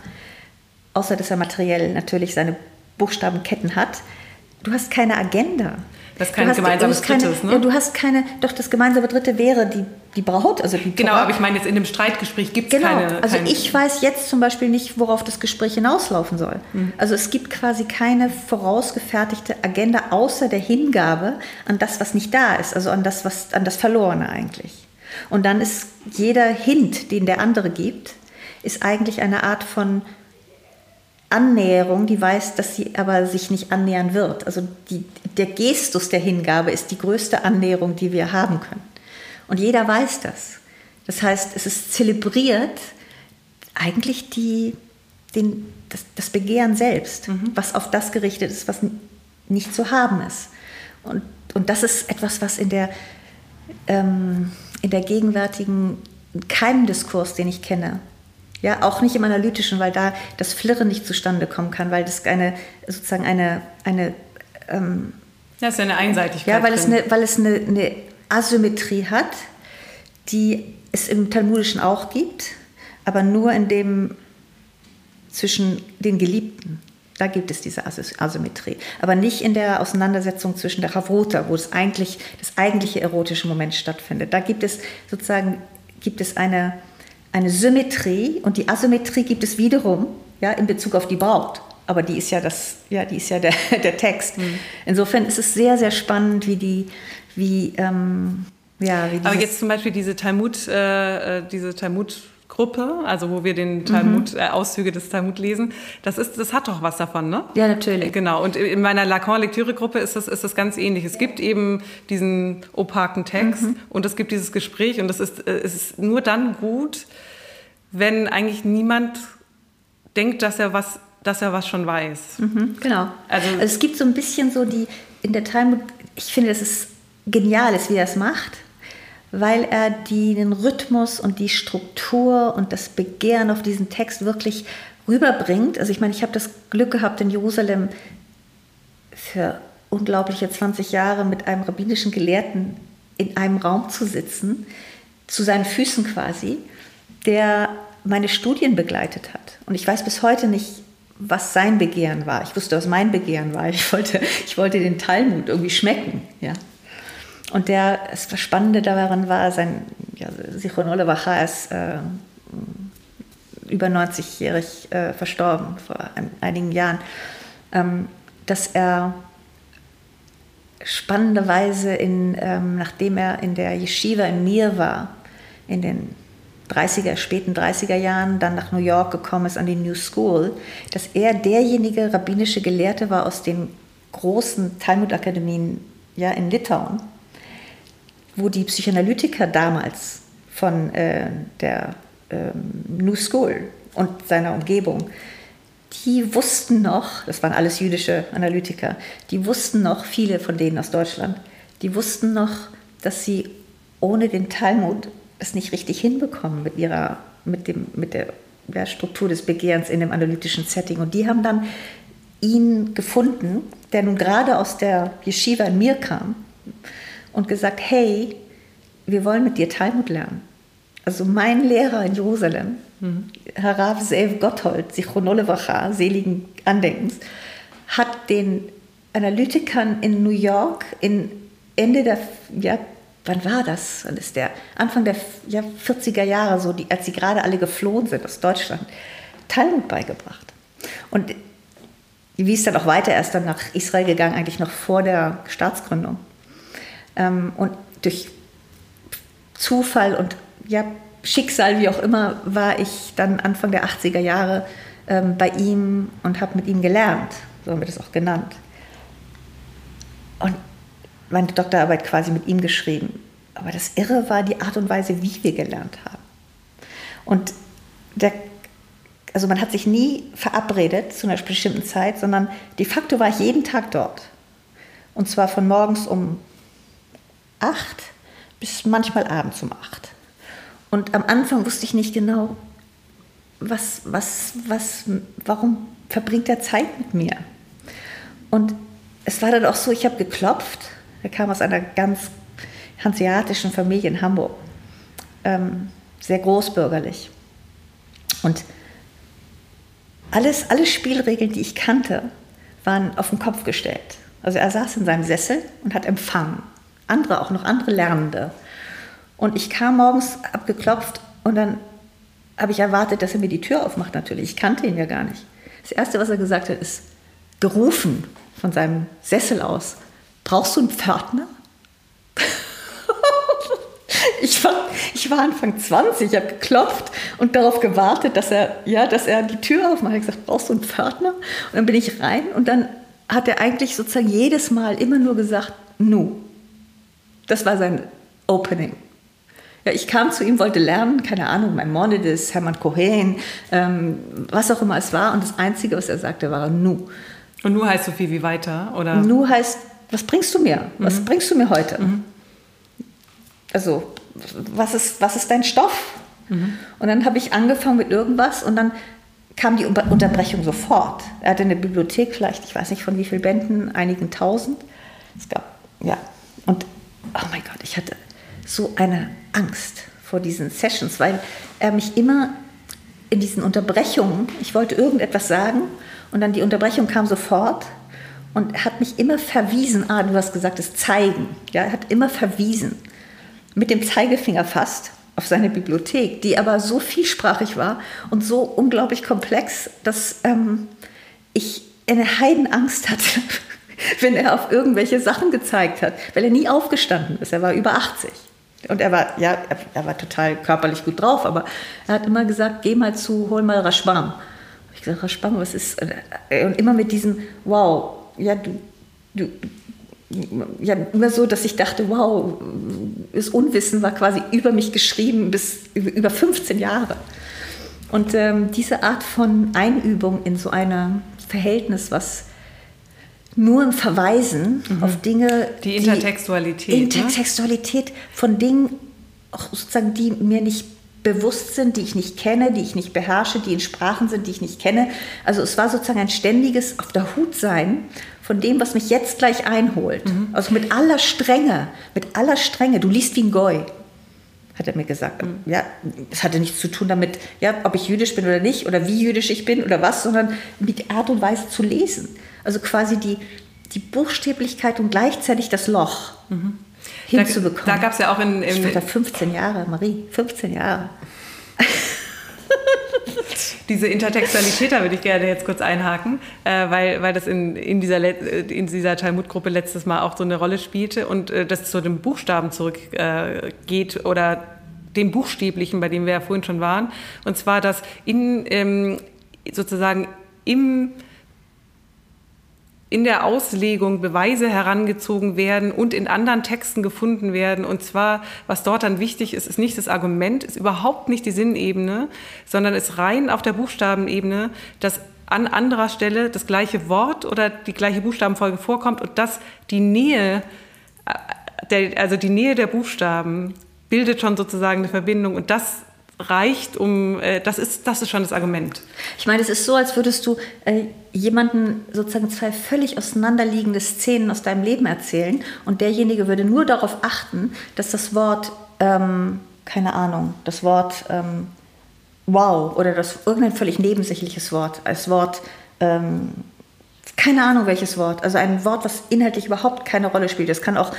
außer dass er materiell natürlich seine Buchstabenketten hat, du hast keine Agenda. Das ist kein hast, gemeinsames Drittes, ne? Ja, du hast keine, doch das gemeinsame Dritte wäre die, die Braut, also die Genau, aber ich meine jetzt in dem Streitgespräch gibt es genau. keine... Also ich weiß jetzt zum Beispiel nicht, worauf das Gespräch hinauslaufen soll. Mhm. Also es gibt quasi keine vorausgefertigte Agenda außer der Hingabe an das, was nicht da ist, also an das, was, an das Verlorene eigentlich. Und dann ist jeder Hint, den der andere gibt, ist eigentlich eine Art von Annäherung, die weiß, dass sie aber sich nicht annähern wird. Also die, der Gestus der Hingabe ist die größte Annäherung, die wir haben können. Und jeder weiß das. Das heißt, es ist zelebriert eigentlich die, den, das, das Begehren selbst, mhm. was auf das gerichtet ist, was nicht zu haben ist. Und, und das ist etwas, was in der, ähm, in der gegenwärtigen Keimdiskurs, den ich kenne, ja, auch nicht im analytischen, weil da das Flirren nicht zustande kommen kann, weil das eine sozusagen eine, eine ähm, das ist ja eine Einseitigkeit. Ja, weil es, eine, weil es eine, eine Asymmetrie hat, die es im Talmudischen auch gibt, aber nur in dem zwischen den Geliebten. Da gibt es diese Asymmetrie. Aber nicht in der Auseinandersetzung zwischen der Chavruta, wo es eigentlich, das eigentliche erotische Moment stattfindet. Da gibt es sozusagen gibt es eine, eine Symmetrie und die Asymmetrie gibt es wiederum ja, in Bezug auf die Braut. Aber die ist ja, das, ja, die ist ja der, der Text. Mhm. Insofern ist es sehr, sehr spannend, wie die, wie, ähm, ja, wie Aber jetzt zum Beispiel diese Talmud, äh, äh diese Talmud Gruppe, also wo wir den Talmud, mhm. äh, Auszüge des Talmud lesen, das ist, das hat doch was davon, ne? Ja, natürlich. Genau. Und in meiner Lacan-Lektüre-Gruppe ist das, ist das ganz ähnlich. Es gibt eben diesen opaken Text mhm. und es gibt dieses Gespräch und das ist, äh, es ist nur dann gut, wenn eigentlich niemand denkt, dass er was, dass er was schon weiß. Mhm, genau. Also, also es gibt so ein bisschen so die in der Talmud. Ich finde, es ist genial, wie er es macht weil er die, den Rhythmus und die Struktur und das Begehren auf diesen Text wirklich rüberbringt. Also ich meine, ich habe das Glück gehabt, in Jerusalem für unglaubliche 20 Jahre mit einem rabbinischen Gelehrten in einem Raum zu sitzen, zu seinen Füßen quasi, der meine Studien begleitet hat. Und ich weiß bis heute nicht, was sein Begehren war. Ich wusste, was mein Begehren war. Ich wollte, ich wollte den Talmud irgendwie schmecken. Ja. Und der, das Spannende daran war, sein ja, Sichon Olewacha ist äh, über 90-jährig äh, verstorben, vor ein, einigen Jahren, ähm, dass er spannenderweise, in, ähm, nachdem er in der Yeshiva in Mir war, in den 30er, späten 30er Jahren, dann nach New York gekommen ist an die New School, dass er derjenige rabbinische Gelehrte war aus den großen Talmud-Akademien ja, in Litauen, wo die Psychoanalytiker damals von äh, der äh, New School und seiner Umgebung, die wussten noch, das waren alles jüdische Analytiker, die wussten noch, viele von denen aus Deutschland, die wussten noch, dass sie ohne den Talmud es nicht richtig hinbekommen mit ihrer, mit dem, mit der, der Struktur des Begehrens in dem analytischen Setting. Und die haben dann ihn gefunden, der nun gerade aus der Yeshiva in mir kam und gesagt, hey, wir wollen mit dir Talmud lernen. Also mein Lehrer in Jerusalem, mhm. Herr Rav Zev Gotthold, Sichronolevacha, seligen Andenkens, hat den Analytikern in New York in Ende der, ja, wann war das? Wann ist der? Anfang der ja, 40er Jahre, so die, als sie gerade alle geflohen sind aus Deutschland, Talmud beigebracht. Und wie ist dann auch weiter? Er ist dann nach Israel gegangen, eigentlich noch vor der Staatsgründung. Ähm, und durch Zufall und ja, Schicksal, wie auch immer, war ich dann Anfang der 80er Jahre ähm, bei ihm und habe mit ihm gelernt. So haben wir das auch genannt. Und meine Doktorarbeit quasi mit ihm geschrieben. Aber das Irre war die Art und Weise, wie wir gelernt haben. Und der, also man hat sich nie verabredet zu einer bestimmten Zeit, sondern de facto war ich jeden Tag dort. Und zwar von morgens um acht bis manchmal abends um acht. Und am Anfang wusste ich nicht genau, was, was, was, warum verbringt er Zeit mit mir? Und es war dann auch so, ich habe geklopft. Er kam aus einer ganz hanseatischen Familie in Hamburg, ähm, sehr großbürgerlich. Und alles, alle Spielregeln, die ich kannte, waren auf den Kopf gestellt. Also er saß in seinem Sessel und hat empfangen andere, auch noch andere Lernende. Und ich kam morgens, abgeklopft und dann habe ich erwartet, dass er mir die Tür aufmacht natürlich. Ich kannte ihn ja gar nicht. Das Erste, was er gesagt hat, ist gerufen von seinem Sessel aus. Brauchst du einen Pförtner? ich, war, ich war Anfang 20, ich habe geklopft und darauf gewartet, dass er, ja, dass er die Tür aufmacht. Ich habe gesagt, brauchst du einen Pförtner? Und dann bin ich rein und dann hat er eigentlich sozusagen jedes Mal immer nur gesagt, nu. Das war sein Opening. Ja, ich kam zu ihm, wollte lernen, keine Ahnung, Maimonides, Hermann Cohen, ähm, was auch immer es war. Und das Einzige, was er sagte, war Nu. Und Nu heißt so viel wie weiter, oder? Nu heißt, was bringst du mir? Was mhm. bringst du mir heute? Mhm. Also, was ist, was ist dein Stoff? Mhm. Und dann habe ich angefangen mit irgendwas und dann kam die Unterbrechung sofort. Er hatte eine Bibliothek, vielleicht, ich weiß nicht von wie vielen Bänden, einigen tausend. Es gab, ja. Und oh mein Gott, ich hatte so eine Angst vor diesen Sessions, weil er mich immer in diesen Unterbrechungen, ich wollte irgendetwas sagen und dann die Unterbrechung kam sofort und er hat mich immer verwiesen, ah, du hast gesagt, es zeigen. Ja, er hat immer verwiesen, mit dem Zeigefinger fast auf seine Bibliothek, die aber so vielsprachig war und so unglaublich komplex, dass ähm, ich eine Heidenangst hatte, wenn er auf irgendwelche Sachen gezeigt hat, weil er nie aufgestanden ist. Er war über 80. Und er war, ja, er war total körperlich gut drauf, aber er hat immer gesagt, geh mal zu, hol mal Raschbam. Ich gesagt, Raschbam, was ist? Und immer mit diesem, wow, ja, du, du, ja, immer so, dass ich dachte, wow, das Unwissen war quasi über mich geschrieben bis über 15 Jahre. Und ähm, diese Art von Einübung in so ein Verhältnis, was nur im Verweisen mhm. auf Dinge. Die Intertextualität. Die Intertextualität ne? von Dingen, auch sozusagen, die mir nicht bewusst sind, die ich nicht kenne, die ich nicht beherrsche, die in Sprachen sind, die ich nicht kenne. Also es war sozusagen ein ständiges Auf der Hut sein von dem, was mich jetzt gleich einholt. Mhm. Also mit aller Strenge, mit aller Strenge. Du liest wie ein Goy, hat er mir gesagt. Mhm. Ja, es hatte nichts zu tun damit, ja, ob ich jüdisch bin oder nicht oder wie jüdisch ich bin oder was, sondern mit der Art und Weise zu lesen. Also quasi die, die Buchstäblichkeit und gleichzeitig das Loch. Mhm hinzubekommen. Da, da gab es ja auch in, in. Ich war da 15 Jahre, Marie, 15 Jahre. Diese Intertextualität, da würde ich gerne jetzt kurz einhaken, äh, weil, weil das in, in dieser, äh, in dieser Talmud-Gruppe letztes Mal auch so eine Rolle spielte und äh, das zu dem Buchstaben zurückgeht äh, oder dem Buchstäblichen, bei dem wir ja vorhin schon waren. Und zwar, dass in, ähm, sozusagen im in der Auslegung Beweise herangezogen werden und in anderen Texten gefunden werden. Und zwar, was dort dann wichtig ist, ist nicht das Argument, ist überhaupt nicht die Sinnebene, sondern ist rein auf der Buchstabenebene, dass an anderer Stelle das gleiche Wort oder die gleiche Buchstabenfolge vorkommt und dass die Nähe, äh, der, also die Nähe der Buchstaben bildet schon sozusagen eine Verbindung und das reicht, um äh, das ist das ist schon das Argument. Ich meine, es ist so, als würdest du äh, jemanden sozusagen zwei völlig auseinanderliegende Szenen aus deinem Leben erzählen und derjenige würde nur darauf achten, dass das Wort ähm, keine Ahnung, das Wort ähm, wow oder das irgendein völlig nebensächliches Wort, als Wort ähm, keine Ahnung welches Wort, also ein Wort, was inhaltlich überhaupt keine Rolle spielt. Das kann auch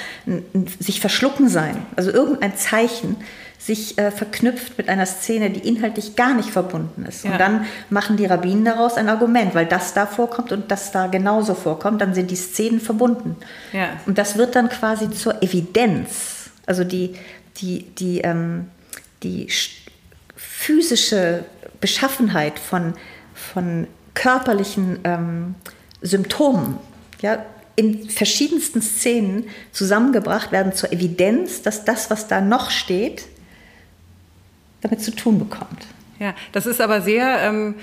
sich verschlucken sein, also irgendein Zeichen sich äh, verknüpft mit einer Szene, die inhaltlich gar nicht verbunden ist. Ja. Und dann machen die Rabbinen daraus ein Argument, weil das da vorkommt und das da genauso vorkommt, dann sind die Szenen verbunden. Ja. Und das wird dann quasi zur Evidenz, also die, die, die, ähm, die physische Beschaffenheit von, von körperlichen ähm, Symptomen. Ja, in verschiedensten Szenen zusammengebracht werden zur Evidenz, dass das, was da noch steht, damit zu tun bekommt. Ja, das ist aber sehr, ähm,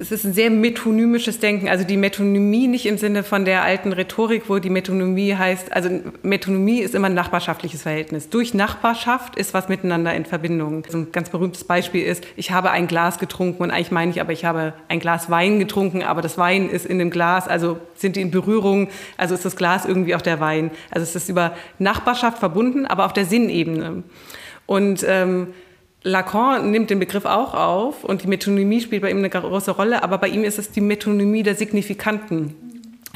es ist ein sehr metonymisches Denken. Also die Metonymie nicht im Sinne von der alten Rhetorik, wo die Metonymie heißt, also Metonymie ist immer ein nachbarschaftliches Verhältnis. Durch Nachbarschaft ist was miteinander in Verbindung. Also ein ganz berühmtes Beispiel ist, ich habe ein Glas getrunken und eigentlich meine ich aber, ich habe ein Glas Wein getrunken, aber das Wein ist in dem Glas, also sind die in Berührung, also ist das Glas irgendwie auch der Wein. Also es ist über Nachbarschaft verbunden, aber auf der Sinnebene. Und ähm, Lacan nimmt den Begriff auch auf und die Metonymie spielt bei ihm eine große Rolle, aber bei ihm ist es die Metonymie der Signifikanten.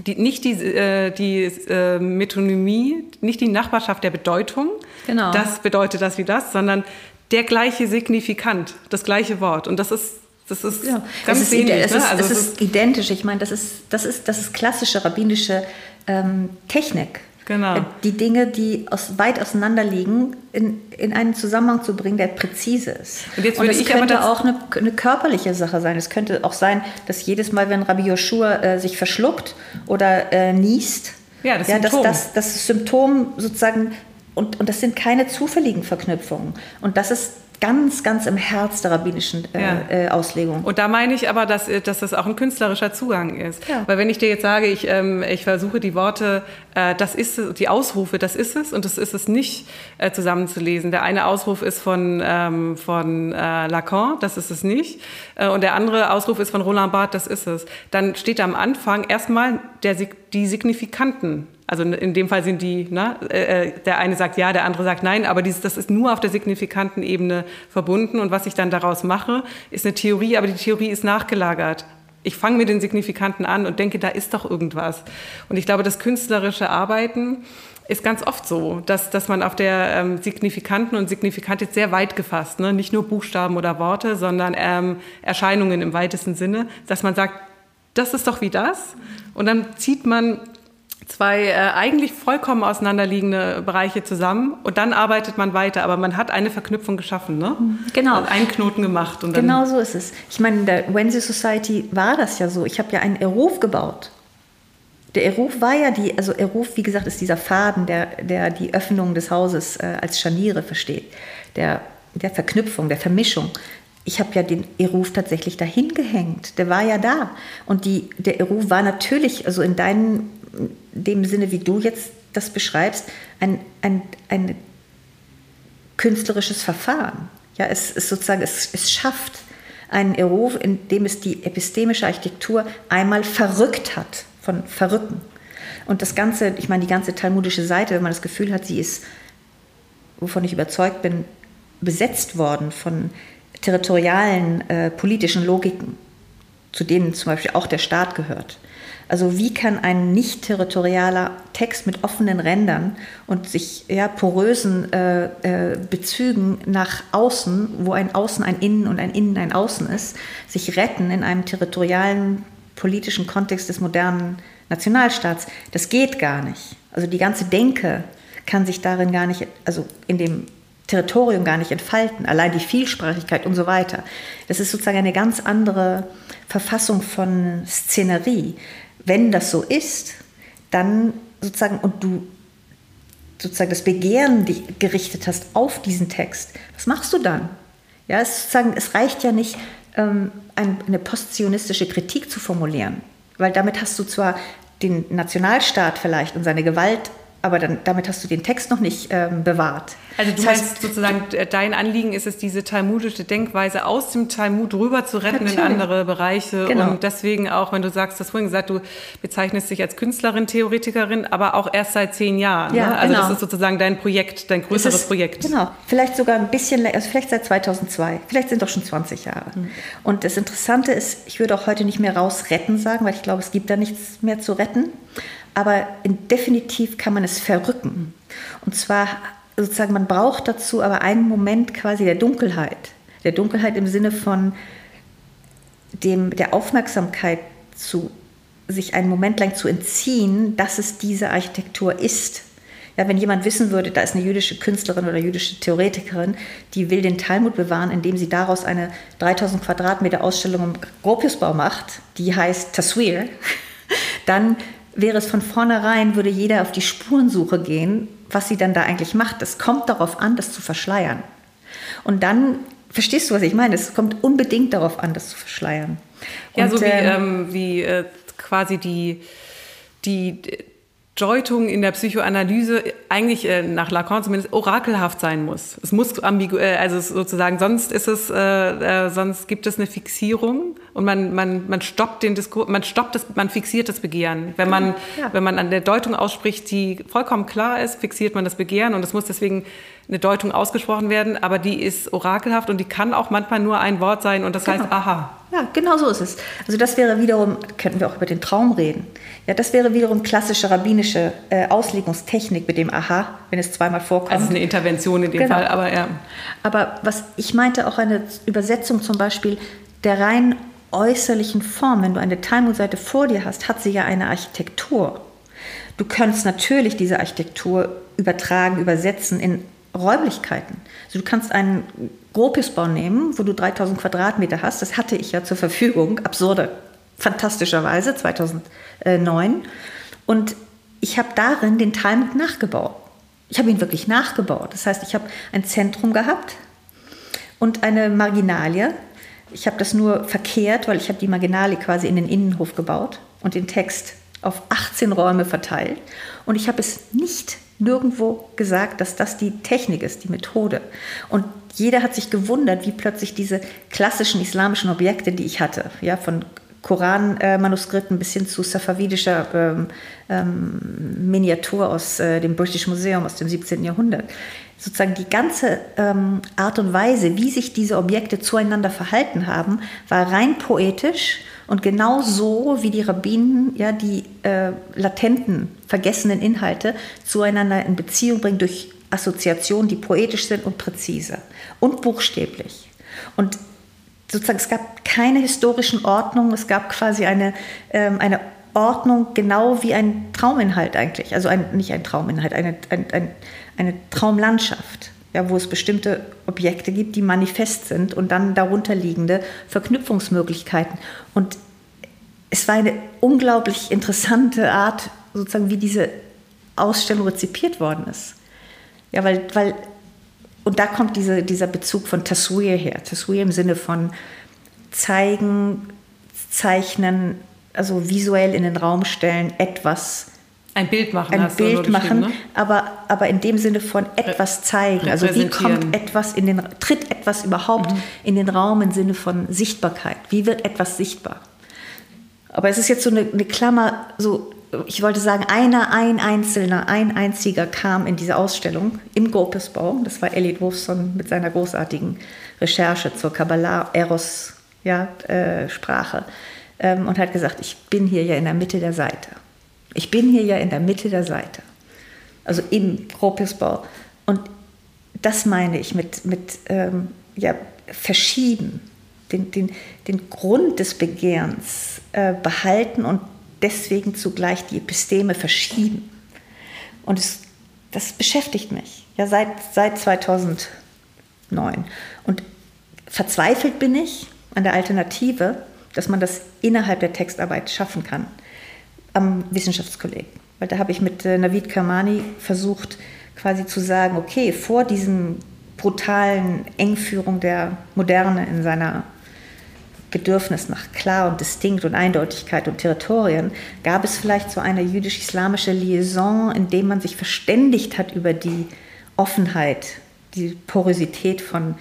Die, nicht die, äh, die äh, Metonymie, nicht die Nachbarschaft der Bedeutung, genau. das bedeutet das wie das, sondern der gleiche Signifikant, das gleiche Wort. Und das ist das ist ja. ganz es ist, ähnlich. Es, ne? ist, also es ist, identisch. Ich meine, das ist, das ist, das ist klassische rabbinische ähm, Technik. Genau. Äh, die Dinge, die aus, weit auseinander liegen, in, in einen Zusammenhang zu bringen, der präzise ist. Und jetzt würde Und es ich könnte aber auch eine, eine, körperliche Sache sein. Es könnte auch sein, dass jedes Mal, wenn Rabbi Joshua äh, sich verschluckt oder äh, niest, ja, das, ja, Symptom. Das, das, das Symptom sozusagen, und, und das sind keine zufälligen Verknüpfungen. Und das ist ganz, ganz im Herz der rabbinischen äh, ja. äh, Auslegung. Und da meine ich aber, dass, äh, dass das auch ein künstlerischer Zugang ist. Ja. Weil wenn ich dir jetzt sage, ich, ähm, ich versuche die Worte, äh, das ist es, die Ausrufe, das ist es und das ist es nicht äh, zusammenzulesen. Der eine Ausruf ist von, ähm, von äh, Lacan, das ist es nicht. und der andere Ausruf ist von Roland Barthes, das ist es. Dann steht am Anfang erstmal der, die Signifikanten Also in dem Fall sind die, ne, äh, der eine sagt ja, der andere sagt nein, aber dieses, das ist nur auf der signifikanten Ebene verbunden. Und was ich dann daraus mache, ist eine Theorie, aber die Theorie ist nachgelagert. Ich fange mit den Signifikanten an und denke, da ist doch irgendwas. Und ich glaube, das künstlerische Arbeiten ist ganz oft so, dass, dass man auf der ähm, Signifikanten und Signifikant jetzt sehr weit gefasst, ne? nicht nur Buchstaben oder Worte, sondern ähm, Erscheinungen im weitesten Sinne, dass man sagt, das ist doch wie das. Und dann zieht man zwei äh, eigentlich vollkommen auseinanderliegende Bereiche zusammen und dann arbeitet man weiter. Aber man hat eine Verknüpfung geschaffen, ne? Genau. Und einen Knoten gemacht. Und genau so ist es. Ich meine, in der Wednesday Society war das ja so. Ich habe ja einen Eruf gebaut. Der Eruf war ja die, also Eruf, wie gesagt, ist dieser Faden, der, der die Öffnung des Hauses äh, als Scharniere versteht, der, der Verknüpfung, der Vermischung. Ich habe ja den Eruf tatsächlich dahin gehängt. Der war ja da. Und die, der Eruf war natürlich, also in deinem dem Sinne, wie du jetzt das beschreibst, ein, ein, ein künstlerisches Verfahren. Ja, es ist sozusagen, es, es schafft einen Eruf, in dem es die epistemische Architektur einmal verrückt hat von Verrücken. Und das Ganze, ich meine, die ganze talmudische Seite, wenn man das Gefühl hat, sie ist, wovon ich überzeugt bin, besetzt worden von territorialen äh, politischen Logiken, zu denen zum Beispiel auch der Staat gehört. Also wie kann ein nicht territorialer Text mit offenen Rändern und sich ja, porösen äh, äh, Bezügen nach außen, wo ein Außen ein Innen und ein Innen ein Außen ist, sich retten in einem territorialen politischen Kontext des modernen Nationalstaats? Das geht gar nicht. Also die ganze Denke kann sich darin gar nicht, also in dem Territorium gar nicht entfalten, allein die Vielsprachigkeit und so weiter. Das ist sozusagen eine ganz andere Verfassung von Szenerie wenn das so ist, dann sozusagen, und du sozusagen das Begehren gerichtet hast auf diesen Text, was machst du dann? Ja, es, sozusagen, es reicht ja nicht, ähm, eine postzionistische Kritik zu formulieren, weil damit hast du zwar den Nationalstaat vielleicht und seine Gewalt aber dann, damit hast du den Text noch nicht ähm, bewahrt. Also du das meinst heißt, sozusagen, dein Anliegen ist es, diese talmudische Denkweise aus dem Talmud rüber zu retten natürlich. in andere Bereiche. Genau. Und deswegen auch, wenn du sagst, das vorhin gesagt, du bezeichnest dich als Künstlerin, Theoretikerin, aber auch erst seit zehn Jahren. Ja, ne? Also genau. das ist sozusagen dein Projekt, dein größeres ist, Projekt. Genau, vielleicht sogar ein bisschen, also vielleicht seit 2002, vielleicht sind doch schon 20 Jahre. Mhm. Und das Interessante ist, ich würde auch heute nicht mehr rausretten sagen, weil ich glaube, es gibt da nichts mehr zu retten aber definitiv kann man es verrücken. Und zwar sozusagen, man braucht dazu aber einen Moment quasi der Dunkelheit. Der Dunkelheit im Sinne von dem, der Aufmerksamkeit zu sich einen Moment lang zu entziehen, dass es diese Architektur ist. Ja, wenn jemand wissen würde, da ist eine jüdische Künstlerin oder jüdische Theoretikerin, die will den Talmud bewahren, indem sie daraus eine 3000 Quadratmeter Ausstellung im Gropiusbau macht, die heißt Taswir, dann wäre es von vornherein, würde jeder auf die Spurensuche gehen, was sie dann da eigentlich macht. Es kommt darauf an, das zu verschleiern. Und dann, verstehst du, was ich meine? Es kommt unbedingt darauf an, das zu verschleiern. Ja, so wie, ähm, ähm, wie äh, quasi die, die Deutung in der Psychoanalyse eigentlich äh, nach Lacan zumindest orakelhaft sein muss. Es muss ambigu äh, also sozusagen sonst ist es äh, äh, sonst gibt es eine Fixierung und man man man stoppt den Diskurs, man stoppt das, man fixiert das Begehren. Wenn man ja. wenn man an der Deutung ausspricht, die vollkommen klar ist, fixiert man das Begehren und es muss deswegen eine Deutung ausgesprochen werden, aber die ist orakelhaft und die kann auch manchmal nur ein Wort sein und das genau. heißt aha. Ja, genau so ist es. Also das wäre wiederum, könnten wir auch über den Traum reden. Ja, das wäre wiederum klassische rabbinische äh, Auslegungstechnik mit dem Aha, wenn es zweimal vorkommt. Also eine Intervention in dem genau. Fall, aber ja. Aber was ich meinte, auch eine Übersetzung zum Beispiel der rein äußerlichen Form, wenn du eine Talmud-Seite vor dir hast, hat sie ja eine Architektur. Du könntest natürlich diese Architektur übertragen, übersetzen in Räumlichkeiten. Also du kannst einen Gropiusbau nehmen, wo du 3000 Quadratmeter hast. Das hatte ich ja zur Verfügung, absurde, fantastischerweise 2009. Und ich habe darin den Talmud nachgebaut. Ich habe ihn wirklich nachgebaut. Das heißt, ich habe ein Zentrum gehabt und eine Marginalie. Ich habe das nur verkehrt, weil ich habe die Marginalie quasi in den Innenhof gebaut und den Text auf 18 Räume verteilt. Und ich habe es nicht nirgendwo gesagt, dass das die Technik ist, die Methode. Und jeder hat sich gewundert, wie plötzlich diese klassischen islamischen Objekte, die ich hatte, ja, von Koran-Manuskripten bis hin zu safavidischer ähm, ähm, Miniatur aus äh, dem British Museum aus dem 17. Jahrhundert. Sozusagen die ganze ähm, Art und Weise, wie sich diese Objekte zueinander verhalten haben, war rein poetisch und genau so, wie die Rabbinen ja die äh, latenten, vergessenen Inhalte zueinander in Beziehung bringen durch Assoziationen, die poetisch sind und präzise und buchstäblich. Und sozusagen, es gab keine historischen Ordnungen, es gab quasi eine, ähm, eine Ordnung genau wie ein Trauminhalt eigentlich. Also ein, nicht ein Trauminhalt, eine, ein, ein, eine Traumlandschaft, ja, wo es bestimmte Objekte gibt, die manifest sind und dann darunter liegende Verknüpfungsmöglichkeiten. Und es war eine unglaublich interessante Art, sozusagen, wie diese Ausstellung rezipiert worden ist. Ja, weil, weil und da kommt diese, dieser Bezug von Taswir her. Taswir im Sinne von zeigen, zeichnen, also visuell in den Raum stellen, etwas. Ein Bild machen. Ein Bild machen, ne? aber, aber in dem Sinne von etwas zeigen. Also wie kommt etwas in den, tritt etwas überhaupt mhm. in den Raum im Sinne von Sichtbarkeit? Wie wird etwas sichtbar? Aber es ist jetzt so eine, eine Klammer, so ich wollte sagen, einer, ein einzelner, ein einziger kam in diese Ausstellung im Gopesbau. Das war Elliot Wolfson mit seiner großartigen Recherche zur Kabbalah-Eros-Sprache ja, äh, ähm, und hat gesagt, ich bin hier ja in der Mitte der Seite. Ich bin hier ja in der Mitte der Seite. Also im Gopesbau. Und das meine ich mit, mit ähm, ja, verschieben, den, den, den Grund des Begehrens äh, behalten und deswegen zugleich die Episteme verschieben. Und es, das beschäftigt mich ja seit, seit 2009. Und verzweifelt bin ich an der Alternative, dass man das innerhalb der Textarbeit schaffen kann, am Wissenschaftskolleg. Weil da habe ich mit äh, Navid Kamani versucht, quasi zu sagen, okay, vor diesem brutalen Engführung der Moderne in seiner Bedürfnis nach klar und distinkt und Eindeutigkeit und Territorien, gab es vielleicht so eine jüdisch-islamische Liaison, in dem man sich verständigt hat über die Offenheit, die Porosität von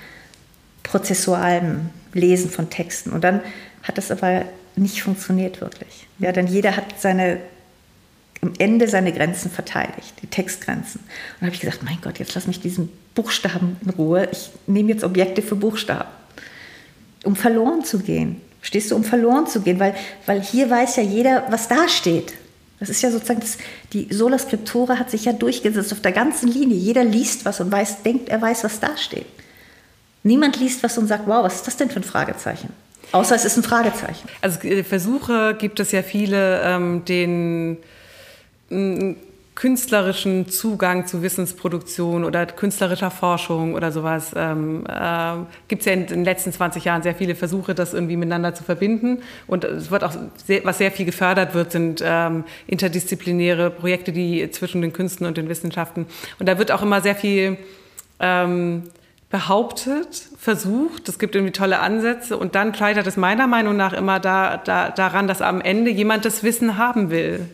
prozessualem Lesen von Texten. Und dann hat das aber nicht funktioniert wirklich. Ja, denn jeder hat seine am Ende seine Grenzen verteidigt, die Textgrenzen. Und dann habe ich gesagt, mein Gott, jetzt lass mich diesen Buchstaben in Ruhe. Ich nehme jetzt Objekte für Buchstaben um verloren zu gehen. Stehst du, um verloren zu gehen? Weil, weil hier weiß ja jeder, was da steht. Das ist ja sozusagen, das, die Sola Scriptura hat sich ja durchgesetzt auf der ganzen Linie. Jeder liest was und weiß, denkt, er weiß, was da steht. Niemand liest was und sagt, wow, was ist das denn für ein Fragezeichen? Außer es ist ein Fragezeichen. Also äh, Versuche gibt es ja viele, ähm, den künstlerischen Zugang zu Wissensproduktion oder künstlerischer Forschung oder sowas ähm, äh, gibt es ja in den letzten 20 Jahren sehr viele Versuche, das irgendwie miteinander zu verbinden. Und es wird auch sehr, was sehr viel gefördert wird, sind ähm, interdisziplinäre Projekte, die zwischen den Künsten und den Wissenschaften. Und da wird auch immer sehr viel ähm, behauptet, versucht, es gibt irgendwie tolle Ansätze und dann scheitert es meiner Meinung nach immer da, da, daran, dass am Ende jemand das Wissen haben will.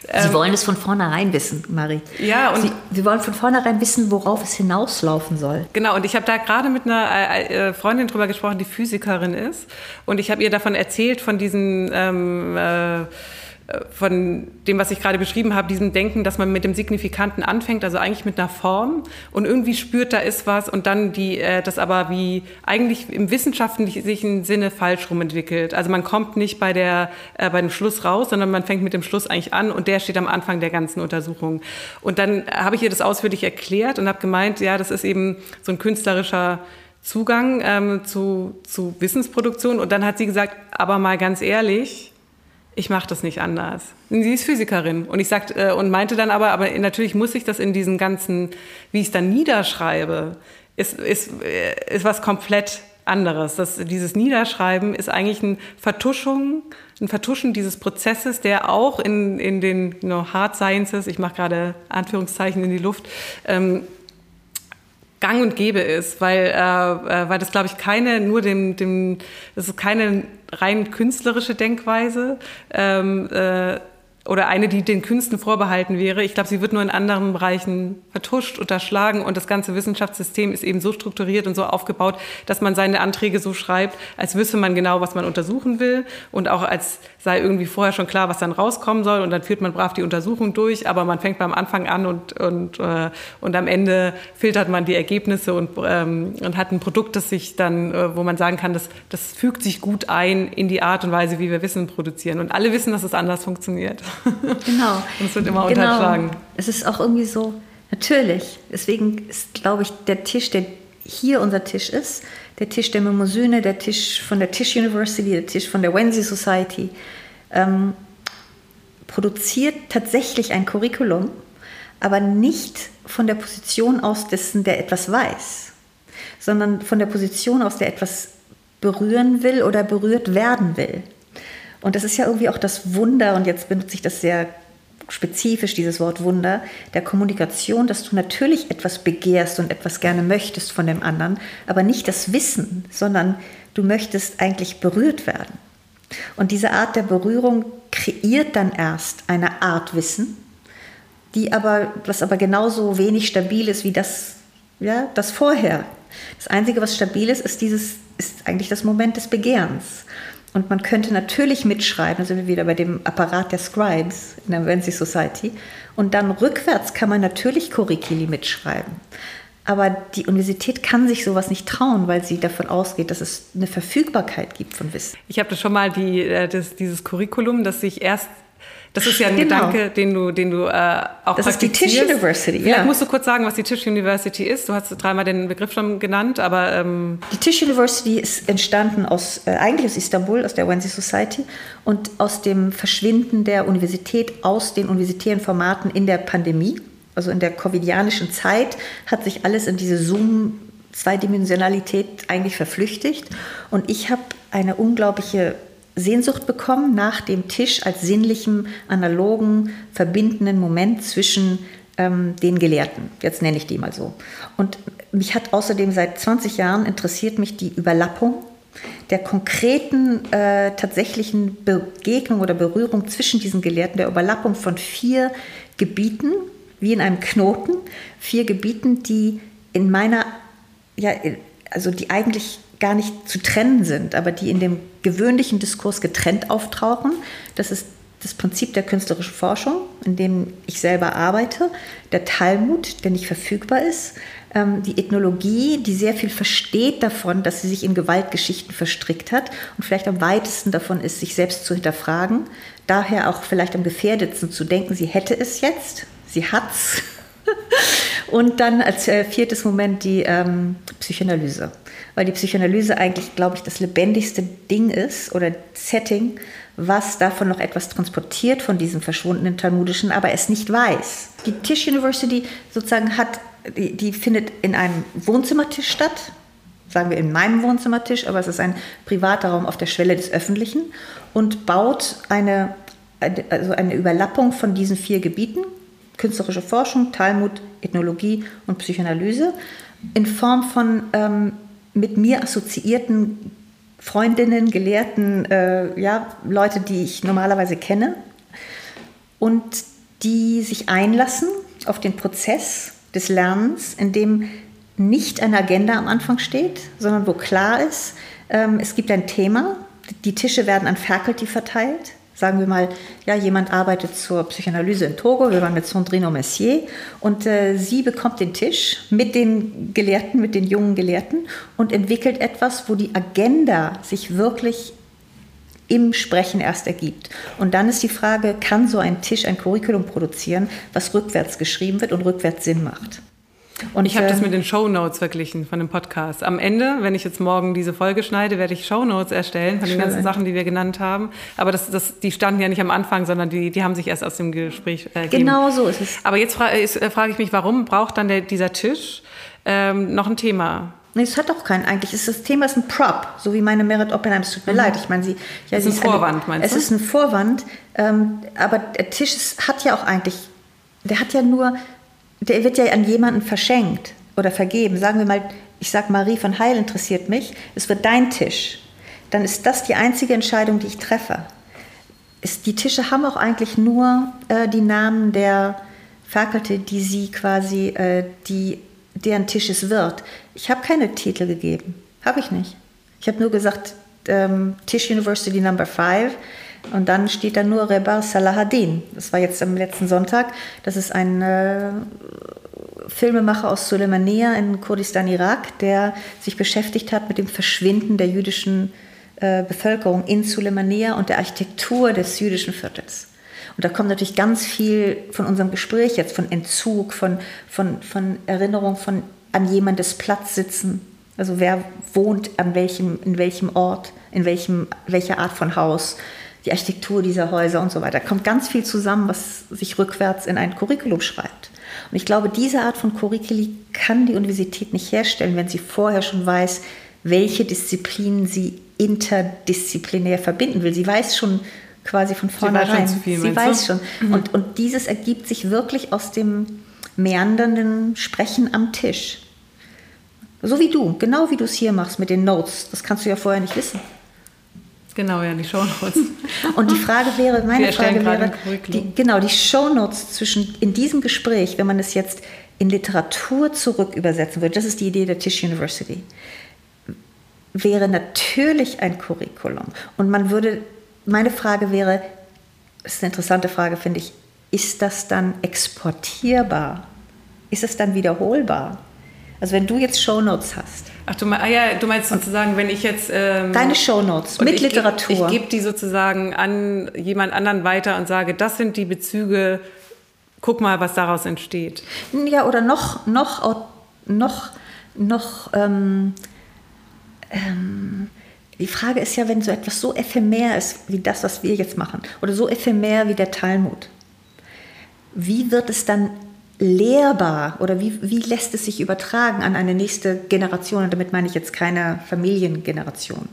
Sie ähm, wollen es von vornherein wissen, Marie. Ja, und Sie, Sie, wollen von vornherein wissen, worauf es hinauslaufen soll. Genau, und ich habe da gerade mit einer äh, äh, Freundin drüber gesprochen, die Physikerin ist. Und ich habe ihr davon erzählt, von diesen ähm, äh, von dem, was ich gerade beschrieben habe, diesem Denken, dass man mit dem Signifikanten anfängt, also eigentlich mit einer Form und irgendwie spürt, da ist was und dann die, äh, das aber wie eigentlich im wissenschaftlichen Sinne falsch rum entwickelt. Also man kommt nicht bei, der, äh, bei dem Schluss raus, sondern man fängt mit dem Schluss eigentlich an und der steht am Anfang der ganzen Untersuchung. Und dann habe ich ihr das ausführlich erklärt und habe gemeint, ja, das ist eben so ein künstlerischer Zugang ähm, zu, zu Wissensproduktion. Und dann hat sie gesagt, aber mal ganz ehrlich, ich mache das nicht anders. Sie ist Physikerin und ich sagte äh, und meinte dann aber, aber natürlich muss ich das in diesen ganzen, wie ich es dann niederschreibe, ist, ist, äh, ist was komplett anderes. Das, dieses Niederschreiben ist eigentlich eine Vertuschung, ein Vertuschen dieses Prozesses, der auch in, in den you know, Hard Sciences, ich mache gerade Anführungszeichen in die Luft, ähm, gang und gäbe ist, weil, äh, äh weil das, glaube ich, keine, nur dem, dem, das ist keine rein künstlerische Denkweise, ähm, äh, oder eine, die den Künsten vorbehalten wäre. Ich glaube, sie wird nur in anderen Bereichen vertuscht, unterschlagen und das ganze Wissenschaftssystem ist eben so strukturiert und so aufgebaut, dass man seine Anträge so schreibt, als wüsste man genau, was man untersuchen will und auch als sei irgendwie vorher schon klar, was dann rauskommen soll und dann führt man brav die Untersuchung durch, aber man fängt beim Anfang an und, und, äh, und am Ende filtert man die Ergebnisse und, ähm, und hat ein Produkt, das sich dann, äh, wo man sagen kann, das, das fügt sich gut ein in die Art und Weise, wie wir Wissen produzieren. Und alle wissen, dass es anders funktioniert. Genau. Und es wird immer genau. unterschlagen. Es ist auch irgendwie so, natürlich. Deswegen ist, glaube ich, der Tisch, der hier unser Tisch ist, der Tisch der Mimosine, der Tisch von der Tisch University, der Tisch von der Wensi Society, ähm, produziert tatsächlich ein Curriculum, aber nicht von der Position aus dessen, der etwas weiß, sondern von der Position aus, der etwas berühren will oder berührt werden will. Und das ist ja irgendwie auch das Wunder, und jetzt benutze ich das sehr spezifisch, dieses Wort Wunder, der Kommunikation, dass du natürlich etwas begehrst und etwas gerne möchtest von dem anderen, aber nicht das Wissen, sondern du möchtest eigentlich berührt werden. Und diese Art der Berührung kreiert dann erst eine Art Wissen, die aber, was aber genauso wenig stabil ist wie das, ja, das vorher. Das Einzige, was stabil ist, ist dieses, ist eigentlich das Moment des Begehrens. Und man könnte natürlich mitschreiben, da sind wir wieder bei dem Apparat der Scribes in der Vinci Society. Und dann rückwärts kann man natürlich Curriculi mitschreiben. Aber die Universität kann sich sowas nicht trauen, weil sie davon ausgeht, dass es eine Verfügbarkeit gibt von Wissen. Ich habe das schon mal die, äh, das, dieses Curriculum, das sich erst das ist ja ein genau. Gedanke, den du, den du äh, auch Das ist die Tisch University, Vielleicht ja. musst du kurz sagen, was die Tisch University ist. Du hast dreimal den Begriff schon genannt, aber... Ähm die Tisch University ist entstanden aus, äh, eigentlich aus Istanbul, aus der Wensi Society und aus dem Verschwinden der Universität aus den universitären Formaten in der Pandemie. Also in der covidianischen Zeit hat sich alles in diese Zoom Zweidimensionalität eigentlich verflüchtigt. Und ich habe eine unglaubliche Sehnsucht bekommen nach dem Tisch als sinnlichem, analogen, verbindenden Moment zwischen ähm, den Gelehrten. Jetzt nenne ich die mal so. Und mich hat außerdem seit 20 Jahren interessiert mich die Überlappung der konkreten äh, tatsächlichen Begegnung oder Berührung zwischen diesen Gelehrten, der Überlappung von vier Gebieten, wie in einem Knoten, vier Gebieten, die in meiner, ja, also die eigentlich gar nicht zu trennen sind, aber die in dem gewöhnlichen Diskurs getrennt auftauchen. Das ist das Prinzip der künstlerischen Forschung, in dem ich selber arbeite, der Talmud, der nicht verfügbar ist, ähm, die Ethnologie, die sehr viel versteht davon, dass sie sich in Gewaltgeschichten verstrickt hat und vielleicht am weitesten davon ist, sich selbst zu hinterfragen, daher auch vielleicht am gefährdetsten zu denken, sie hätte es jetzt, sie hat's. und dann als äh, viertes Moment die ähm, Psychoanalyse weil die Psychoanalyse eigentlich, glaube ich, das lebendigste Ding ist oder Setting, was davon noch etwas transportiert von diesem verschwundenen Talmudischen, aber es nicht weiß. Die Tisch University sozusagen hat, die, die findet in einem Wohnzimmertisch statt, sagen wir in meinem Wohnzimmertisch, aber es ist ein privater Raum auf der Schwelle des Öffentlichen und baut eine, also eine Überlappung von diesen vier Gebieten, künstlerische Forschung, Talmud, Ethnologie und Psychoanalyse, in Form von ähm, mit mir assoziierten Freundinnen, Gelehrten, äh, ja, Leute, die ich normalerweise kenne und die sich einlassen auf den Prozess des Lernens, in dem nicht eine Agenda am Anfang steht, sondern wo klar ist, ähm, es gibt ein Thema, die Tische werden an Faculty verteilt, Sagen wir mal, ja, jemand arbeitet zur Psychoanalyse in Togo, wir waren mit Sandrine Messier und äh, sie bekommt den Tisch mit den Gelehrten, mit den jungen Gelehrten und entwickelt etwas, wo die Agenda sich wirklich im Sprechen erst ergibt. Und dann ist die Frage, kann so ein Tisch ein Curriculum produzieren, was rückwärts geschrieben wird und rückwärts Sinn macht? Und ich habe das mit den Show Notes verglichen von dem Podcast. Am Ende, wenn ich jetzt morgen diese Folge schneide, werde ich Show Notes erstellen von den ganzen Sachen, die wir genannt haben. Aber das, das, die standen ja nicht am Anfang, sondern die, die haben sich erst aus dem Gespräch äh, ergeben. Genau so ist es. Aber jetzt fra äh, frage ich mich, warum braucht dann der, dieser Tisch ähm, noch ein Thema? Nee, es hat auch keinen eigentlich. Ist das Thema ist ein Prop, so wie meine Merit Oppenheim. Es tut mir mhm. leid. Ich meine, sie. Ja, es ist ein Vorwand, eine, meinst du? Es ist ein Vorwand. Ähm, aber der Tisch ist, hat ja auch eigentlich. Der hat ja nur der wird ja an jemanden verschenkt oder vergeben. Sagen wir mal, ich sage Marie von Heil interessiert mich, es wird dein Tisch. Dann ist das die einzige Entscheidung, die ich treffe. ist, die Tische haben auch eigentlich nur äh, die Namen der Faculty, die sie quasi, äh, die, deren Tisch es wird. Ich habe keine Titel gegeben. Habe ich nicht. Ich habe nur gesagt, ähm, Tisch University Number 5 und dann steht da nur Reba Salahaddin. Das war jetzt am letzten Sonntag. Das ist ein äh, Filmemacher aus Suleimania in Kurdistan, Irak, der sich beschäftigt hat mit dem Verschwinden der jüdischen äh, Bevölkerung in Suleimania und der Architektur des jüdischen Viertels. Und da kommt natürlich ganz viel von unserem Gespräch jetzt, von Entzug, von, von, von Erinnerung von an jemandes Platz sitzen. Also wer wohnt an welchem, in welchem Ort, in welchem, welcher Art von Haus, die Architektur dieser Häuser und so weiter. Kommt ganz viel zusammen, was sich rückwärts in ein Curriculum schreibt. Und ich glaube, diese Art von Curriculi kann die Universität nicht herstellen, wenn sie vorher schon weiß, welche Disziplinen sie interdisziplinär verbinden will. Sie weiß schon quasi von vornherein. Sie weiß, viel, sie weiß schon. Mhm. Und, und dieses ergibt sich wirklich aus dem meandernden Sprechen am Tisch. So wie du, genau wie du es hier machst mit den Notes. Das kannst du ja vorher nicht wissen. Genau, ja, die Shownotes. Und die Frage wäre, meine Frage wäre, die, genau, die Shownotes zwischen, in diesem Gespräch, wenn man es jetzt in Literatur zurück übersetzen würde, das ist die Idee der Tisch University, wäre natürlich ein Curriculum. Und man würde, meine Frage wäre, das ist eine interessante Frage, finde ich, ist das dann exportierbar? Ist es dann wiederholbar? Also wenn du jetzt Shownotes hast. Ach, du, ah ja, du meinst sozusagen, wenn ich jetzt... Ähm, Deine Shownotes mit ich, Literatur. Ich, ich gebe die sozusagen an jemand anderen weiter und sage, das sind die Bezüge, guck mal, was daraus entsteht. Ja, oder noch, noch, noch, noch... Ähm, ähm, die Frage ist ja, wenn so etwas so ephemer ist wie das, was wir jetzt machen, oder so ephemer wie der Talmud, wie wird es dann lehrbar oder wie, wie lässt es sich übertragen an eine nächste Generation? Und damit meine ich jetzt keine Familiengeneration.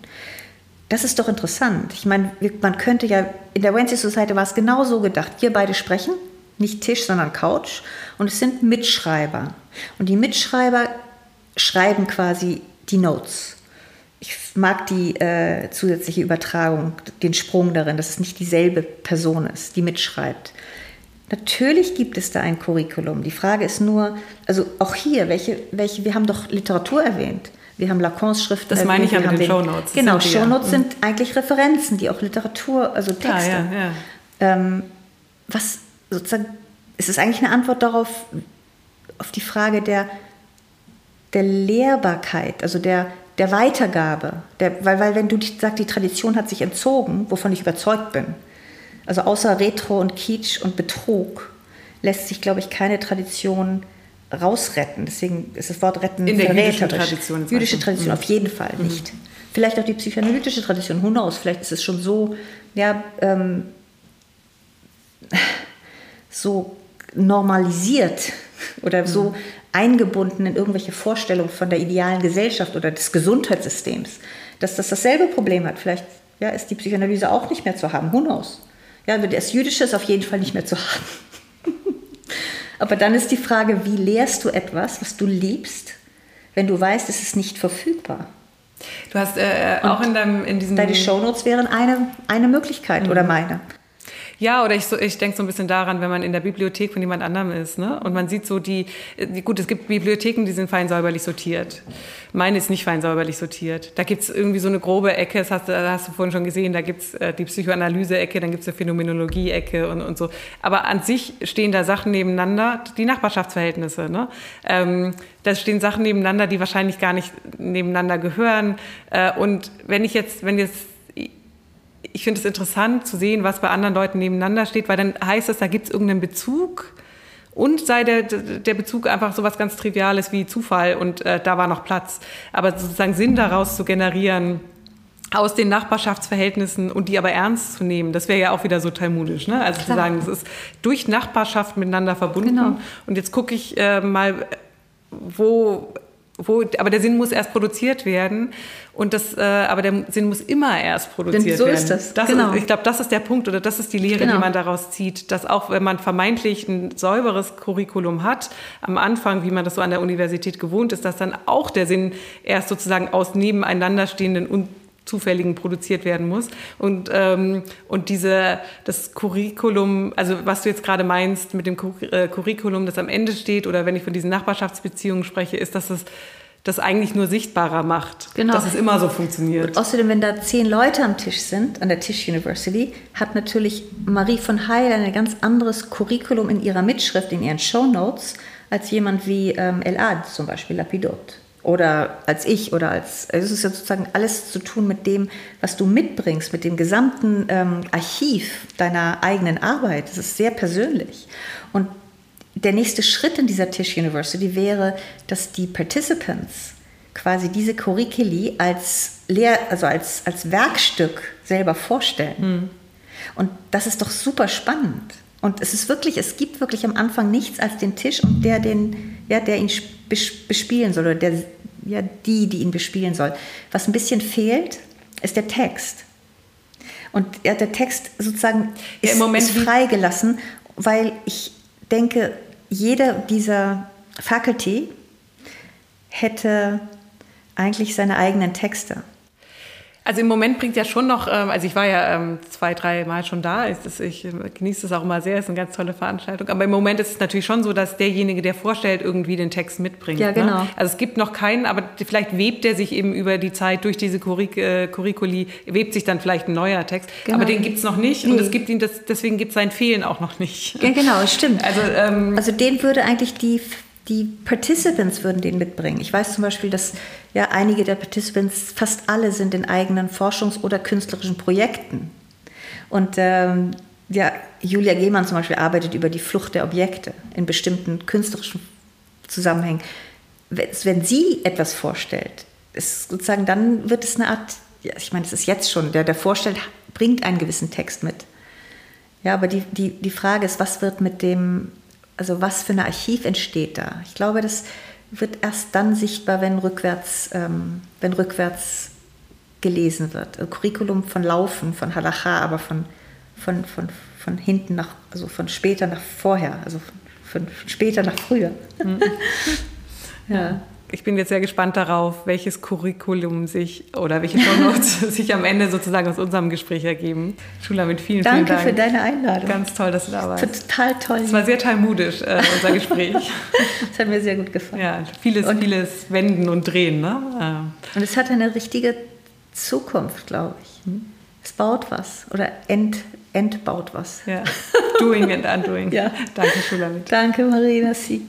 Das ist doch interessant. Ich meine, man könnte ja, in der Wednesday Society war es genau so gedacht. Wir beide sprechen, nicht Tisch, sondern Couch. Und es sind Mitschreiber. Und die Mitschreiber schreiben quasi die Notes. Ich mag die äh, zusätzliche Übertragung, den Sprung darin, dass es nicht dieselbe Person ist, die mitschreibt. Natürlich gibt es da ein Curriculum. Die Frage ist nur, also auch hier, welche, welche, wir haben doch Literatur erwähnt. Wir haben Lacans Schriften. Das meine ich ja mit den Shownotes. Genau, Shownotes ja. sind eigentlich Referenzen, die auch Literatur, also Texte. Ja, ja, ähm, was sozusagen, ist es eigentlich eine Antwort darauf, auf die Frage der, der Lehrbarkeit, also der, der Weitergabe. Der, weil, weil wenn du sagst, die Tradition hat sich entzogen, wovon ich überzeugt bin, also außer Retro und Kitsch und Betrug lässt sich, glaube ich, keine Tradition rausretten. Deswegen ist das Wort retten In der jüdischen Tradition. Jüdische Tradition mhm. auf jeden Fall mhm. nicht. Vielleicht auch die psychoanalytische Tradition, who knows, vielleicht ist es schon so, ja, ähm, so normalisiert oder so mhm. eingebunden in irgendwelche Vorstellungen von der idealen Gesellschaft oder des Gesundheitssystems, dass das dasselbe Problem hat. Vielleicht ja, ist die Psychoanalyse auch nicht mehr zu haben, who knows. Ja, das Jüdische ist auf jeden Fall nicht mehr zu haben. Aber dann ist die Frage, wie lehrst du etwas, was du liebst, wenn du weißt, es ist nicht verfügbar? Du hast äh, auch in, deinem, in diesem... Deine Shownotes wären eine, eine Möglichkeit mhm. oder meine. Ja, oder ich, so, ich denke so ein bisschen daran, wenn man in der Bibliothek von jemand anderem ist. Ne? Und man sieht so die, die, gut, es gibt Bibliotheken, die sind fein säuberlich sortiert. Meine ist nicht fein säuberlich sortiert. Da gibt es irgendwie so eine grobe Ecke, das hast, das hast du vorhin schon gesehen, da gibt es äh, die Psychoanalyse-Ecke, dann gibt es eine Phänomenologie-Ecke und, und so. Aber an sich stehen da Sachen nebeneinander, die Nachbarschaftsverhältnisse. Ne? Ähm, da stehen Sachen nebeneinander, die wahrscheinlich gar nicht nebeneinander gehören. Äh, und wenn ich jetzt, wenn jetzt ich finde es interessant zu sehen, was bei anderen Leuten nebeneinander steht, weil dann heißt das, da gibt es irgendeinen Bezug und sei der, der Bezug einfach so was ganz Triviales wie Zufall und äh, da war noch Platz. Aber sozusagen Sinn daraus zu generieren, aus den Nachbarschaftsverhältnissen und die aber ernst zu nehmen, das wäre ja auch wieder so talmudisch. Ne? Also Klar. zu sagen, es ist durch Nachbarschaft miteinander verbunden. Genau. Und jetzt gucke ich äh, mal, wo wo, aber der Sinn muss erst produziert werden und das, äh, aber der Sinn muss immer erst produziert Denn so werden. ist das. das genau. Ist, ich glaube, das ist der Punkt oder das ist die Lehre, genau. die man daraus zieht, dass auch wenn man vermeintlich ein säuberes Curriculum hat, am Anfang, wie man das so an der Universität gewohnt ist, dass dann auch der Sinn erst sozusagen aus nebeneinander stehenden und Zufälligen produziert werden muss. Und, ähm, und diese, das Curriculum, also was du jetzt gerade meinst mit dem äh, Curriculum, das am Ende steht, oder wenn ich von diesen Nachbarschaftsbeziehungen spreche, ist, dass es das eigentlich nur sichtbarer macht, genau. dass es immer so funktioniert. Und außerdem, wenn da zehn Leute am Tisch sind, an der Tisch University, hat natürlich Marie von Heil ein ganz anderes Curriculum in ihrer Mitschrift, in ihren Show Notes, als jemand wie ähm, Elad, zum Beispiel Lapidot oder als ich oder als, also es ist ja sozusagen alles zu tun mit dem, was du mitbringst, mit dem gesamten ähm, Archiv deiner eigenen Arbeit. Das ist sehr persönlich. Und der nächste Schritt in dieser Tisch University wäre, dass die Participants quasi diese Curriculi als Lehr also als, als Werkstück selber vorstellen. Hm. Und das ist doch super spannend. Und es ist wirklich, es gibt wirklich am Anfang nichts als den Tisch und der, den, ja, der ihn bespielen soll oder der, ja, die, die ihn bespielen soll. Was ein bisschen fehlt, ist der Text. Und ja, der Text sozusagen ist, ja, im Moment ist freigelassen, weil ich denke, jeder dieser Faculty hätte eigentlich seine eigenen Texte. Also im Moment bringt ja schon noch, ähm, also ich war ja ähm, zwei, drei Mal schon da, ich genieße es auch immer sehr, ist eine ganz tolle Veranstaltung. Aber im Moment ist es natürlich schon so, dass derjenige, der vorstellt, irgendwie den Text mitbringt. Ja, ne? genau. Ne? Also es gibt noch keinen, aber vielleicht webt er sich eben über die Zeit durch diese äh, Curriculi, webt sich dann vielleicht ein neuer Text. Genau. Aber den gibt es noch nicht nee. und es gibt ihn, das, deswegen gibt es sein Fehlen auch noch nicht. Ja, genau, stimmt. Also, ähm, also den würde eigentlich die die Participants würden den mitbringen. Ich weiß zum Beispiel, dass ja einige der Participants, fast alle sind in eigenen Forschungs- oder künstlerischen Projekten. Und ähm, ja, Julia Gehmann zum Beispiel arbeitet über die Flucht der Objekte in bestimmten künstlerischen Zusammenhängen. Wenn sie etwas vorstellt, ist sozusagen, dann wird es eine Art, ja, ich meine, es ist jetzt schon, der, der vorstellt, bringt einen gewissen Text mit. Ja, aber die, die, die Frage ist, was wird mit dem also was für ein Archiv entsteht da? Ich glaube, das wird erst dann sichtbar, wenn rückwärts, ähm, wenn rückwärts gelesen wird. Ein Curriculum von Laufen, von Halacha, aber von, von, von, von hinten nach, also von später nach vorher, also von, von später nach früher. Mhm. ja ich bin jetzt sehr gespannt darauf, welches Curriculum sich oder welche Shownotes sich am Ende sozusagen aus unserem Gespräch ergeben. Schula, mit vielen, Danke vielen Dank. für deine Einladung. Ganz toll, dass du da warst. Total toll. Es war sehr talmudisch, äh, unser Gespräch. Es hat mir sehr gut gefallen. Ja, vieles, und, vieles Wenden und Drehen. Ne? Und es hat eine richtige Zukunft, glaube ich. Hm? Es baut was oder ent, entbaut was. Ja. Doing and undoing. ja. Danke, Schulamit. Danke, Marina. Sie.